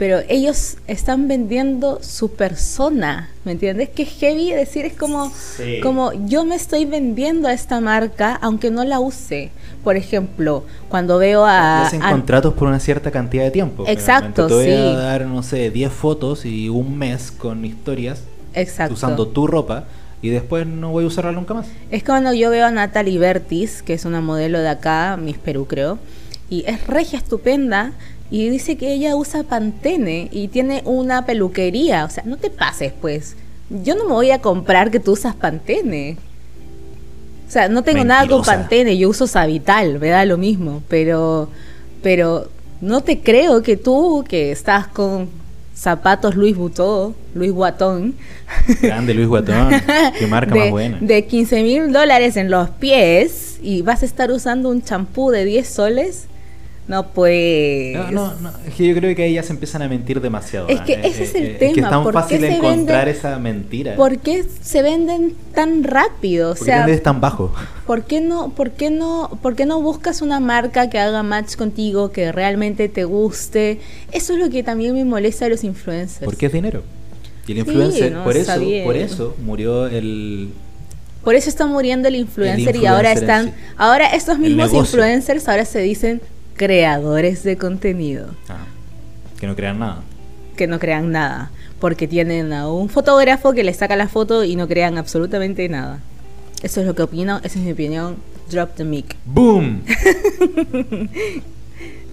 pero ellos están vendiendo su persona, ¿me entiendes? Que es heavy decir, es como, Sí. como yo me estoy vendiendo a esta marca aunque no la use. Por ejemplo, cuando veo a... hacen a- contratos por una cierta cantidad de tiempo. Exacto. Te voy sí. a dar, no sé, 10 fotos y un mes con historias Exacto. usando tu ropa y después no voy a usarla nunca más. Es cuando yo veo a Natalie Bertis, que es una modelo de acá, Miss Perú creo, y es regia estupenda, y dice que ella usa Pantene y tiene una peluquería. O sea, no te pases, pues. Yo no me voy a comprar que tú usas Pantene. O sea, no tengo nada con. Pantene, yo uso Savital, me da lo mismo, pero, pero no te creo que tú, que estás con zapatos Luis Vuitton, Luis Vuitton, Grande Luis Guatón, [LAUGHS] qué marca de, más buena. de 15 mil dólares en los pies y vas a estar usando un champú de 10 soles, no pues. No, no, no, es que yo creo que ahí ya se empiezan a mentir demasiado. Es que Eh, ese es eh, el eh, Es que tema, es tan ¿por qué fácil se encontrar venden- esa mentira. ¿Por qué se venden tan rápido? O ¿Por qué sea, tan bajo? ¿por qué no, por qué no, por qué no buscas una marca que haga match contigo, que realmente te guste? Eso es lo que también me molesta de los influencers. Porque es dinero. Y el Sí, influencer, no, por eso, bien. por eso murió el Por eso está muriendo el influencer, y influencer ahora están, sí. ahora estos mismos influencers ahora se dicen creadores de contenido. ah, que no crean nada. que no crean nada, porque tienen a un fotógrafo que les saca la foto y no crean absolutamente nada. Eso es lo que opino, esa es mi opinión. Drop the mic. [LAUGHS] ¡Boom!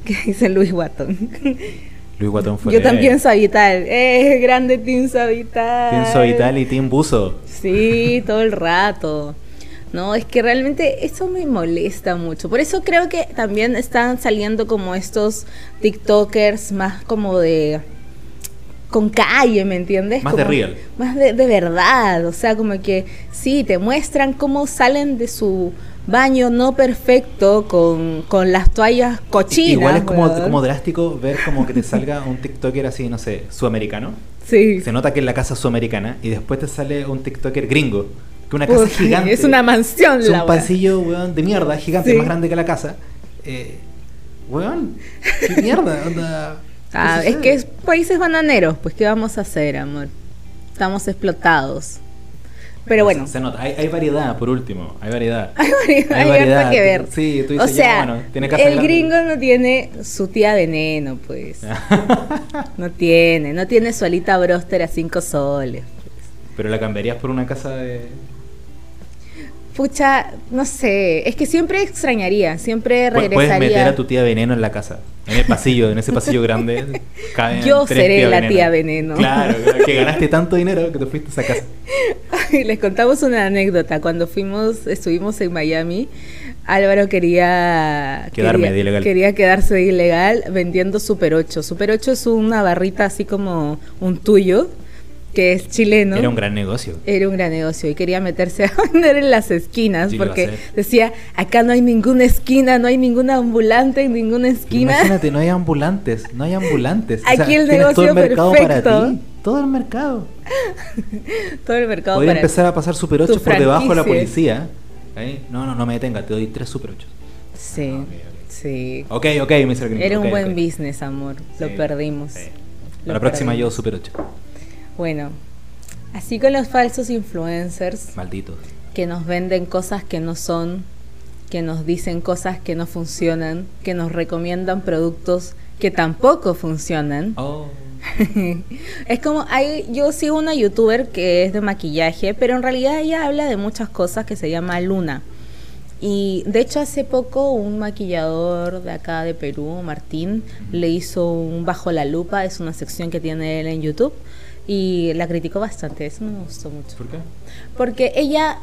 Que dice Luis Watton. Luis Guatón fue Yo también soy vital. ¡Eh! Grande Team Savital. Pienso Vital y Team Buzo. Sí, todo el rato. No, es que realmente eso me molesta mucho. Por eso creo que también están saliendo como estos TikTokers más como de con calle, ¿me entiendes? Más de real. Más de, de verdad, o sea, como que sí, te muestran cómo salen de su baño no perfecto con, con las toallas cochinas. Igual es como, como drástico ver como que te salga un TikToker así, no sé, sudamericano. Sí. Se nota que es la casa sudamericana y después te sale un TikToker gringo. Que una casa Puta, gigante. Es una mansión Es la un weá. pasillo, weón, de mierda, gigante, Sí. más grande que la casa. Eh, weón, qué [LAUGHS] mierda, onda. ¿qué Ah, es que es países bananeros, pues ¿qué vamos a hacer, amor? Estamos explotados. Pero bueno, Se, se nota, hay, hay variedad, por último, hay variedad. [LAUGHS] hay variedad, hay variedad. que ver. Sí, tú o dices, ya, sea, bueno, tiene casa el grande. gringo no tiene su tía veneno, pues. [LAUGHS] No tiene, no tiene su alita broster a cinco soles. Pero la cambiarías por una casa de. Pucha, no sé, es que siempre extrañaría, siempre Pu- Puedes regresaría. meter a tu tía veneno en la casa. En el pasillo, en ese pasillo grande. [LAUGHS] caben Yo tres seré la tía veneno. Claro, [LAUGHS] claro, que ganaste tanto dinero que te fuiste a esa casa. [LAUGHS] Les contamos una anécdota. Cuando fuimos, estuvimos en Miami, Álvaro quería Quedarme quería, de ilegal. quería quedarse de ilegal vendiendo Super 8. Super 8 es una barrita así como un tuyo, que es chileno. Era un gran negocio. Era un gran negocio y quería meterse a [LAUGHS] vender en las esquinas Sí, porque decía, acá no hay ninguna esquina, no hay ninguna ambulante en ninguna esquina. Imagínate, no hay ambulantes, no hay ambulantes. Aquí el tienes todo negocio el mercado perfecto. para ti. Todo el mercado. [LAUGHS] Todo el mercado Podría para empezar a pasar Super tu 8 por debajo de la policía. No, no, no me detenga, te doy tres Super 8. Sí, Ah, ok, ok. sí. Ok, ok, Mr. Gringo, Era un buen business, amor. Lo perdimos. sí. Lo La próxima yo. Super 8. Bueno, así con los falsos influencers Malditos. que nos venden cosas que no son, que nos dicen cosas que no funcionan, que nos recomiendan productos que tampoco funcionan. Oh. [LAUGHS] es como, hay, yo sigo una youtuber que es de maquillaje, pero en realidad ella habla de muchas cosas que se llama Luna. Y de hecho hace poco un maquillador de acá de Perú, Martín, le hizo un Bajo la Lupa, es una sección que tiene él en YouTube, y la criticó bastante, eso me gustó mucho. ¿Por qué? Porque ella,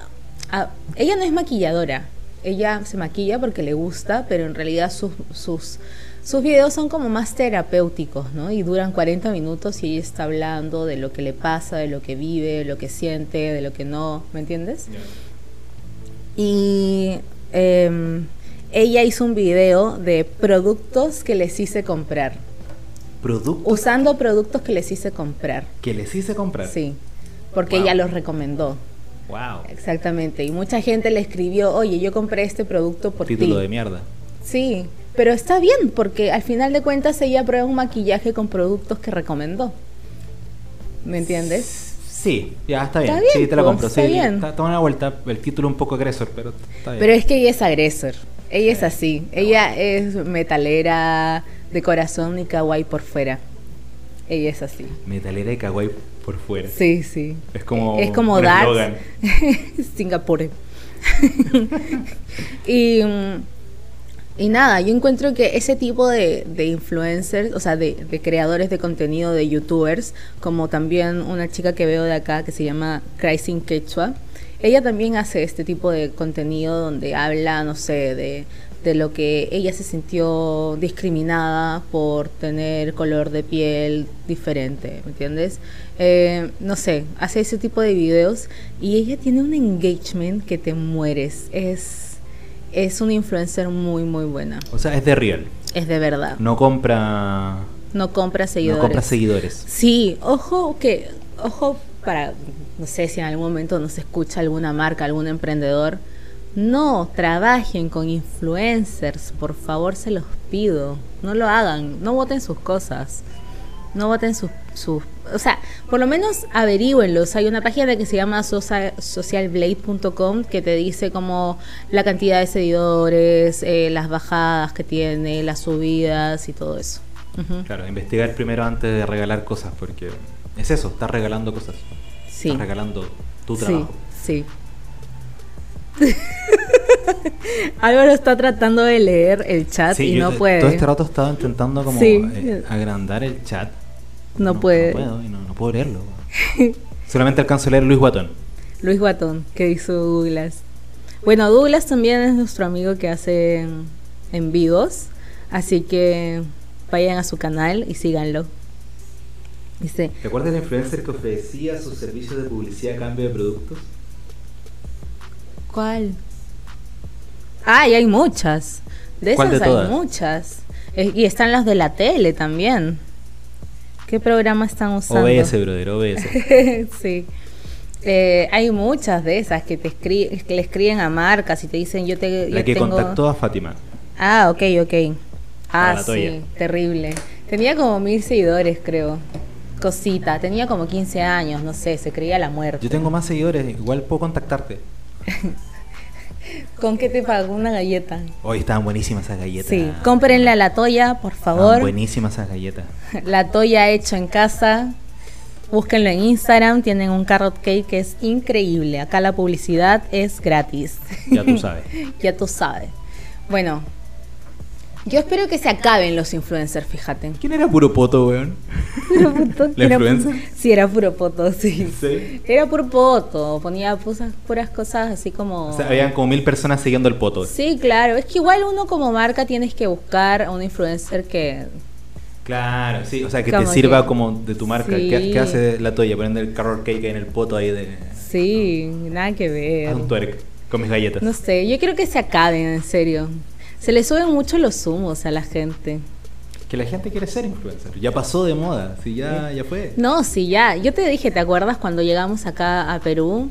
ella no es maquilladora, ella se maquilla porque le gusta, pero en realidad sus, sus, sus videos son como más terapéuticos, ¿no? Y duran 40 minutos y ella está hablando de lo que le pasa, de lo que vive, de lo que siente, de lo que no, ¿me entiendes? Y em, ella hizo un video de productos que les hice comprar. Productos Usando productos que les hice comprar. que les hice comprar. Sí, porque Wow. ella los recomendó. Wow. Exactamente. Y mucha gente le escribió, oye, yo compré este producto por Título de mierda. Sí, pero está bien, porque al final de cuentas ella prueba un maquillaje con productos que recomendó. ¿Me entiendes? Sí, ya está bien. Está bien, sí, te la pues, compro. está sí, bien. está- toma una vuelta. El título un poco agresor, pero está bien. Pero es que ella es agresor. Ella es así. Ella es metalera de corazón y kawaii por fuera. Ella es así. Metalera y kawaii por fuera. Sí, sí. Es como Es como un. [LAUGHS] Singapur. [LAUGHS] y, mm, y nada, yo encuentro que ese tipo de, de influencers, o sea, de, de creadores de contenido, de youtubers, como también una chica que veo de acá que se llama Crising Quechua, ella también hace este tipo de contenido donde habla, no sé, de, de lo que ella se sintió discriminada por tener color de piel diferente, ¿me entiendes? Eh, no sé, hace ese tipo de videos y ella tiene un engagement que te mueres. Es, es una influencer muy, muy buena. O sea, es de real. Es de verdad. No compra. No compra seguidores. No compra seguidores. Sí, ojo que, ojo para, no sé si en algún momento nos escucha alguna marca, algún emprendedor. No trabajen con influencers, por favor se los pido. No lo hagan, no voten sus cosas. No voten sus, sus o sea, por lo menos averigüenlos. Hay una página que se llama socia- socialblade.com que te dice como la cantidad de seguidores, eh, las bajadas que tiene, las subidas y todo eso. Claro, investigar primero antes de regalar cosas, porque es eso, estás regalando cosas. Sí. Estás regalando tu Sí, trabajo. sí. [LAUGHS] Álvaro está tratando de leer el chat Sí, y no te- puede. Todo este rato estaba intentando como Sí. eh, agrandar el chat. No puede. No puedo, y no, no puedo leerlo. [LAUGHS] Solamente alcanzo a leer Luis Guatón. Luis Guatón, que hizo Douglas. Bueno, Douglas también es nuestro amigo que hace en, vivos, así que vayan a su canal y síganlo. Dice, ¿Te acuerdas del influencer que ofrecía sus servicios de publicidad a cambio de productos? ¿Cuál? Ah, y hay muchas. De ¿Cuál esas de hay todas? muchas. Eh, Y están las de la tele también. ¿Qué programa están usando? OBS, brother, OBS. [LAUGHS] sí. Eh, hay muchas de esas que te escri- que le escriben a marcas y te dicen yo te La yo que tengo- contactó a Fátima. Ah, ok, ok. Ah, toalla. sí, terrible. Tenía como mil seguidores, creo. Cosita, tenía como 15 años, no sé, se creía la muerte. Yo tengo más seguidores, igual puedo contactarte. [LAUGHS] ¿Con qué te pagó una galleta? Hoy estaban buenísimas esas galletas. Sí, cómprenle a la toya, por Estaban favor. buenísimas esas galletas. [LAUGHS] La toya hecho en casa. Búsquenlo en Instagram, tienen un carrot cake que es increíble. Acá la publicidad es gratis. Ya tú sabes. [LAUGHS] ya tú sabes. Bueno, yo espero que se acaben los influencers, fíjate. ¿Quién era puro poto, weón? Puro poto, ¿La era influencer? Sí, era puro poto, sí. Sí. Era puro poto, ponía puras, puras cosas así como... O sea, habían como mil personas siguiendo el poto. Sí, claro, es que igual uno como marca tienes que buscar a un influencer que... Claro, sí. O sea, que te sirva que- como de tu marca. Sí. ¿Qué, qué hace la toalla? Poniendo el carrot cake en el poto ahí de... Sí, nada que ver. Haz un twerk con mis galletas. No sé, yo quiero que se acaben, en serio. Se le suben mucho los humos a la gente. Que la gente quiere ser influencer. Ya pasó de moda. Sí, ya, ya fue. No, sí, ya. Yo te dije, ¿te acuerdas cuando llegamos acá a Perú?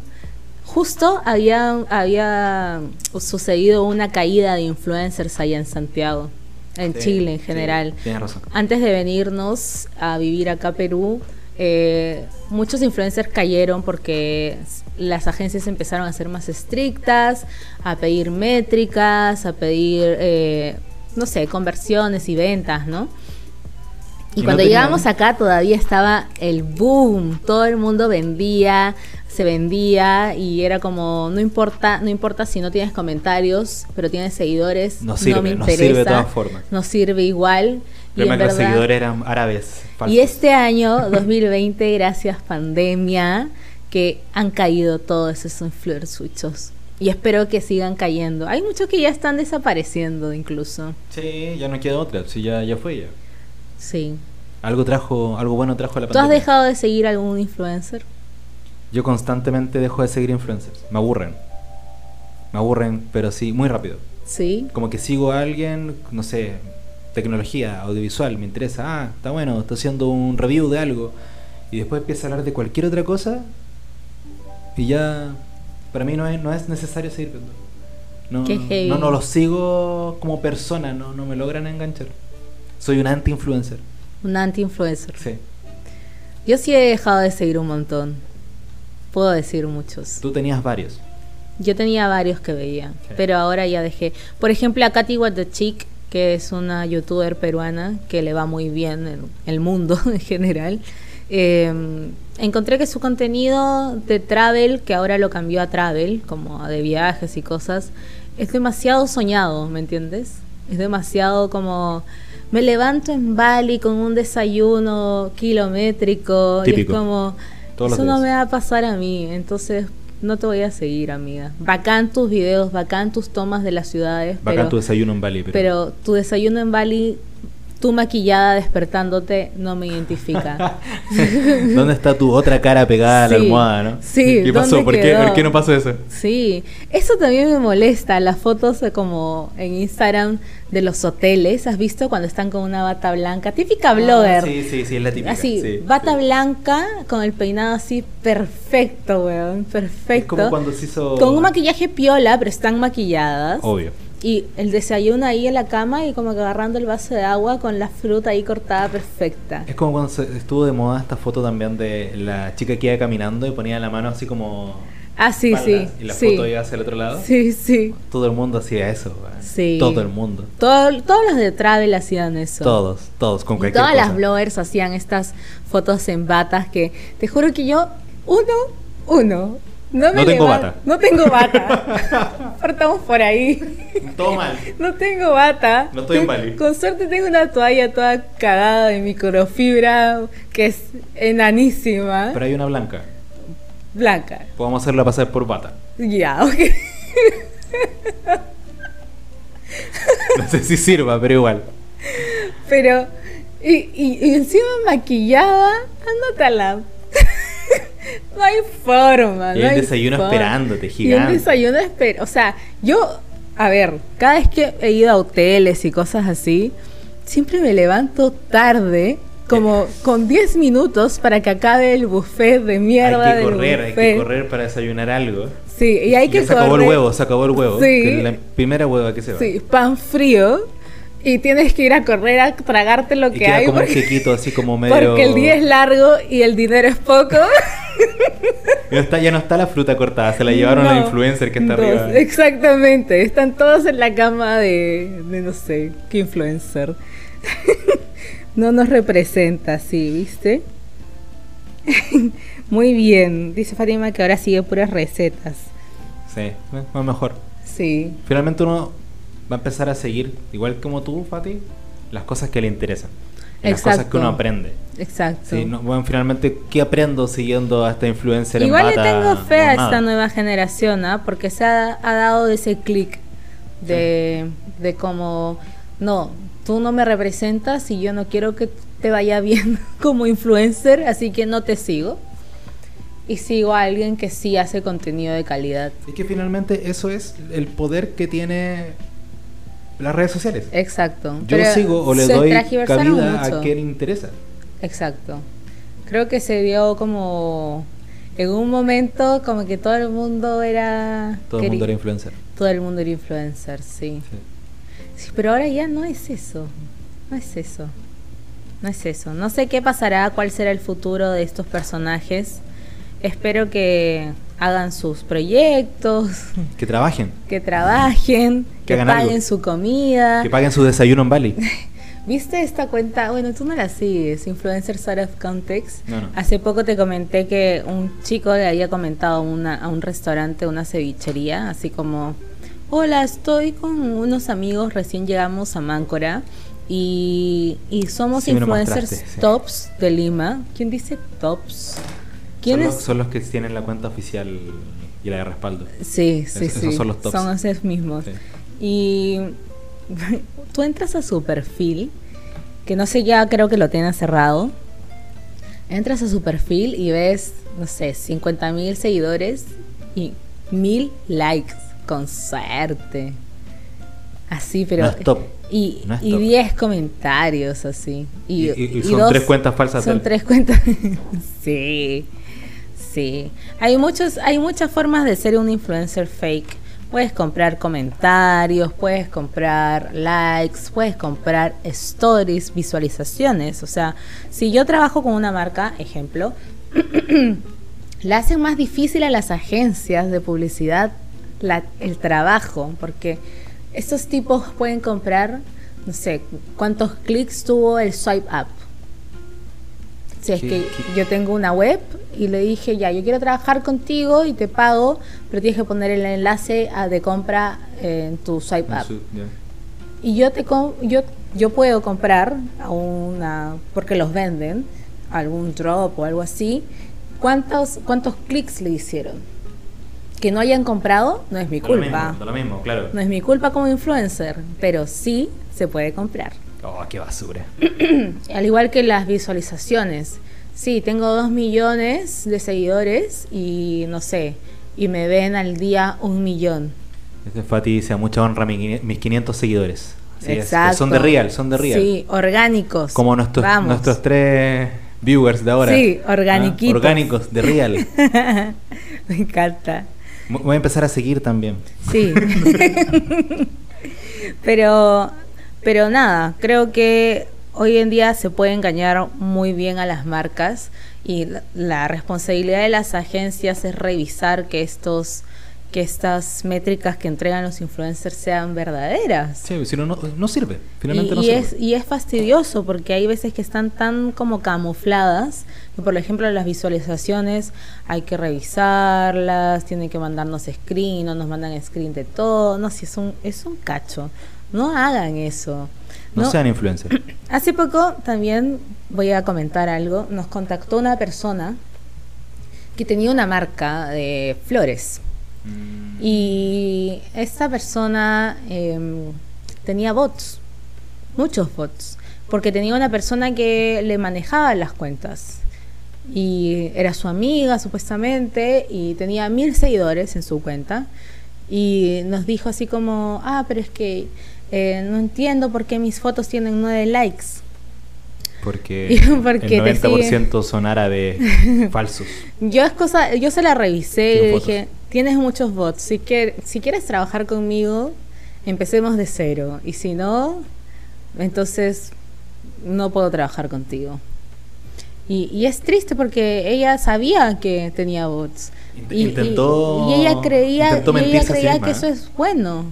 Justo había, había sucedido una caída de influencers allá en Santiago, en Sí, Chile en sí, general. tienes razón. Antes de venirnos a vivir acá a Perú, eh, muchos influencers cayeron porque las agencias empezaron a ser más estrictas, a pedir métricas, a pedir, eh, no sé, conversiones y ventas, ¿no? Y, cuando llegamos acá todavía estaba el boom, todo el mundo vendía, se vendía y era como no importa, no importa si no tienes comentarios, pero tienes seguidores, No sirve, me no sirve interesa, de todas formas. no sirve igual. Problema que los seguidores eran árabes. falsos. y este año 2020, gracias pandemia, que han caído todos esos influencersuchos. Y espero que sigan cayendo. Hay muchos que ya están desapareciendo incluso. Sí, ya no queda otra. Sí, ya, ya fue ya. Sí. Algo trajo, algo bueno trajo la ¿Tú has pandemia. dejado de seguir algún influencer? Yo constantemente dejo de seguir influencers. Me aburren. Me aburren, pero sí, muy rápido. Sí. Como que sigo a alguien, no sé, tecnología, audiovisual, me interesa. Ah, está bueno, está haciendo un review de algo. Y después empieza a hablar de cualquier otra cosa. Y ya, para mí no es, no es necesario seguir viendo. No, no, no los sigo como persona, no, no me logran enganchar. Soy un anti-influencer. Un anti-influencer. Sí. Yo sí he dejado de seguir un montón. Puedo decir muchos. Tú tenías varios. Yo tenía varios que veía, Sí. pero ahora ya dejé. Por ejemplo, a Katy What the Chick, que es una youtuber peruana que le va muy bien en el mundo [LAUGHS] en general. Eh, encontré que su contenido de travel, que ahora lo cambió a travel, como de viajes y cosas, es demasiado soñado, ¿me entiendes? Es demasiado como me levanto en Bali con un desayuno kilométrico y Típico. es como eso no me va a pasar a mí, entonces no te voy a seguir, amiga. Bacán tus videos, bacán tus tomas de las ciudades, Bacán pero, tu desayuno en Bali. Pero, pero tu desayuno en Bali, tu maquillada despertándote, no me identifica. [LAUGHS] ¿Dónde está tu otra cara pegada a la almohada, no? sí, ¿Qué pasó? ¿dónde ¿Por qué, quedó? ¿Por qué no pasó eso? Sí, eso también me molesta, las fotos como en Instagram de los hoteles, ¿has visto cuando están con una bata blanca? Típica blogger. Ah, Sí, sí, sí, es la típica. Así, sí, bata sí. blanca con el peinado así perfecto, weón, perfecto. Es como cuando se hizo. Con un maquillaje piola, pero están maquilladas. Obvio. Y el desayuno ahí en la cama y como que agarrando el vaso de agua con la fruta ahí cortada perfecta. Es como cuando se- estuvo de moda esta foto también de la chica que iba caminando y ponía la mano así como. Ah, sí, sí. espaldas, Y la sí. foto iba hacia el otro lado. Sí, sí. Todo el mundo hacía eso. Sí. Todo el mundo. Todo- todos los de Travel hacían eso. Todos, todos, con Y cualquier todas cosa. las bloggers hacían estas fotos en batas que te juro que yo, uno, uno, no me No tengo bata. No tengo bata. [LAUGHS] Partamos por ahí. Todo mal. No tengo bata. No estoy en Bali. Con suerte tengo una toalla toda cagada de microfibra que es enanísima. Pero hay una blanca. Blanca. Podemos hacerla pasar por bata. Ya, ok. [LAUGHS] No sé si sirva, pero igual. Pero, y, y- y encima maquillada, anótala. [LAUGHS] no hay forma. Y no el hay desayuno forma. esperándote, Y el gigante. desayuno espera. O sea, yo, a ver, cada vez que he ido a hoteles y cosas así, siempre me levanto tarde. Como con 10 minutos para que acabe el buffet de mierda hay que correr, hay que correr para desayunar algo. Sí, y hay Ya que se acabó el correr. huevo, se acabó el huevo. Sí. que la primera hueva que se va. Sí, pan frío. Y tienes que ir a correr a tragarte lo y que queda hay. como un porque- quequito así como [LAUGHS] medio. Porque el día es largo y el dinero es poco. [LAUGHS] Ya, está, ya no está la fruta cortada, se la llevaron No. la influencer que está arriba. Exactamente. Están todos en la cama de, de no sé, qué influencer. [LAUGHS] no nos representa, sí, ¿viste? Muy bien. Dice Fátima que ahora sigue puras recetas. Sí, eh, más mejor. Sí. Finalmente uno va a empezar a seguir, igual como tú, Fati, las cosas que le interesan. Las cosas que uno aprende. Exacto. Sí, no, bueno, finalmente, ¿qué aprendo siguiendo a esta influencer Igual en le tengo fe a esta nueva generación, ¿ah? porque se ha, ha dado ese clic de, de como, no, tú no me representas y yo no quiero que te vaya bien [LAUGHS] como influencer, así que no te sigo. Y sigo a alguien que sí hace contenido de calidad. Es que finalmente eso es el poder que tiene las redes sociales. Exacto. Yo Pero sigo o le doy cabida mucho. a quien le interesa. Exacto. Creo que se dio como en un momento como que todo el mundo era Todo el mundo era influencer. todo el mundo era influencer, sí. Sí. Sí, pero ahora ya no es eso. No es eso. No es eso. No sé qué pasará, cuál será el futuro de estos personajes. Espero que hagan sus proyectos, [LAUGHS] Que trabajen, que trabajen, Que que, paguen algo. su comida. que paguen su desayuno en Bali. [LAUGHS] ¿Viste esta cuenta? Bueno, tú no la sigues, Influencers Out of Context. No, no. Hace poco te comenté que un chico le había comentado una, a un restaurante, una cevichería, así como, hola, estoy con unos amigos, recién llegamos a Máncora y, y somos Sí, influencers sí. tops de Lima. ¿Quién dice tops? ¿Quién son, los, son los que tienen la cuenta oficial y la de respaldo. Sí, sí, Esos sí. son los tops. Son esos mismos. Sí. Y [LAUGHS] tú entras a su perfil, que no sé ya, creo que lo tienen cerrado. Entras a su perfil y ves, no sé, 50 mil seguidores y mil likes, con suerte. Así, pero... No es top. Y, No es y top. 10 comentarios así. Y, Y- y- son tres cuentas falsas Son tres cuentas. [LAUGHS] sí, sí. Hay, muchos, hay muchas formas de ser un influencer fake. Puedes comprar comentarios, puedes comprar likes, puedes comprar stories, visualizaciones. O sea, si yo trabajo con una marca, ejemplo, [CLEARS THROAT] le hacen más difícil a las agencias de publicidad la- el trabajo, porque estos tipos pueden comprar, no sé, cuántos clics tuvo el swipe up. Si es ¿Qué- que qué? yo tengo una web y le dije, ya, yo quiero trabajar contigo y te pago, pero tienes que poner el enlace a- de compra en tu swipe En up. Y yo te com- yo yo puedo comprar a una porque los venden algún drop o algo así. ¿Cuántos cuántos clics le hicieron? Que no hayan comprado no es mi lo culpa. mismo, da lo mismo, claro. No es mi culpa como influencer, pero sí se puede comprar. Oh, qué basura. [CLEARS THROAT] Al igual que las visualizaciones. Sí, tengo dos millones de seguidores y no sé, y me ven al día un millón. Este Fati dice a mucha honra mis 500 seguidores. Así es, Exacto. Son de real, son de real. Sí, orgánicos. Como nuestros, Vamos. nuestros tres viewers de ahora. Sí, ¿Ah? organiquitos. Orgánicos, de real. [LAUGHS] Me encanta. Voy a empezar a seguir también. Sí. [LAUGHS] pero, pero nada, creo que hoy en día se puede engañar muy bien a las marcas y la, la responsabilidad de las agencias es revisar que estos que estas métricas que entregan los influencers sean verdaderas. Sí, si no, no, no sirve. Y, Finalmente no y sirve. es, y es fastidioso porque hay veces que están tan como camufladas que por ejemplo las visualizaciones hay que revisarlas, tienen que mandarnos screen, no nos mandan screen de todo, no, si es un, es un cacho, no hagan eso. no, sean influencers. [CLEARS THROAT] Hace poco también voy a comentar algo, nos contactó una persona que tenía una marca de flores. Mm, Y esta persona em, tenía bots, muchos bots, porque tenía una persona que le manejaba las cuentas. Y era su amiga, supuestamente, y tenía mil seguidores en su cuenta. Y nos dijo así como, ah, pero es que eh, no entiendo por qué mis fotos tienen nueve likes. Porque, [LAUGHS] Porque el te 90% son árabes falsos. Yo es cosa, yo se la revisé y fotos. dije, tienes muchos bots, si, que, si quieres trabajar conmigo, empecemos de cero. Y si no, entonces no puedo trabajar contigo. Y, y es triste porque ella sabía que tenía bots. Int- Y, y- intentó- y ella creía, ella sí creía misma, que ¿eh? eso es bueno.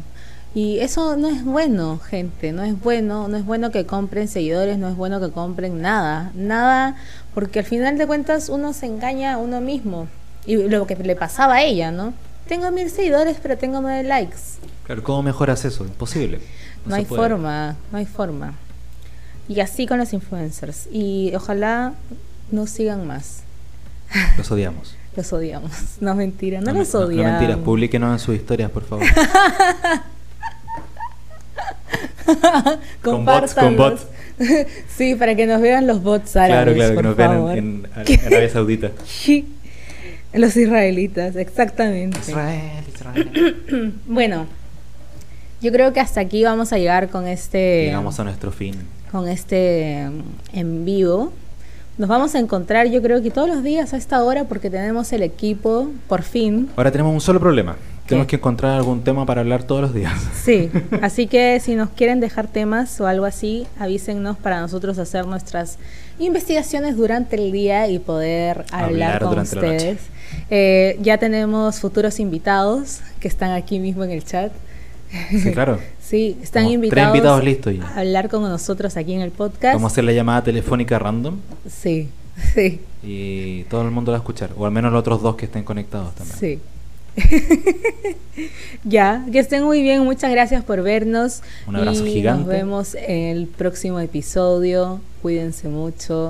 Y eso no es bueno, gente, no es bueno, no es bueno que compren seguidores, no es bueno que compren nada, nada, porque al final de cuentas uno se engaña a uno mismo. Y lo que le pasaba a ella, ¿no? Tengo mil seguidores, pero tengo nueve likes. Claro, ¿cómo mejoras eso? Imposible. No, hay puede. forma, no hay forma. Y así con los influencers. Y ojalá no sigan más. [LAUGHS] Los odiamos. Los odiamos. No, mentira, no, los odiamos. No, mentiras, publíquenos en sus historias, por favor. [LAUGHS] [LAUGHS] Con bots, con Compártanlos. [LAUGHS] sí, para que nos vean los bots árabes, claro, claro, que por vean favor. en, [LAUGHS] en Arabia Saudita. Sí, los israelitas, exactamente. Israel, Israel. [CLEARS THROAT] Bueno, yo creo que hasta aquí vamos a llegar con este Llegamos a nuestro fin. con este mm, en vivo. Nos vamos a encontrar, yo creo que todos los días a esta hora porque tenemos el equipo por fin. Ahora tenemos un solo problema. Tenemos que encontrar algún tema para hablar todos los días. Sí, [LAUGHS] así que si nos quieren dejar temas o algo así, avísennos para nosotros hacer nuestras investigaciones durante el día y poder hablar, con ustedes. Eh, ya tenemos futuros invitados que están aquí mismo en el chat. Sí, claro. [LAUGHS] sí, están Como invitados, invitados listos ya. a hablar con nosotros aquí en el podcast. Vamos a hacer la llamada telefónica random. Sí, [LAUGHS] sí. Y todo el mundo la va a escuchar, o al menos los otros dos que estén conectados también. Sí. [LAUGHS] ya, que estén muy bien. Muchas gracias por vernos. Un abrazo y gigante. Nos vemos en el próximo episodio. Cuídense mucho.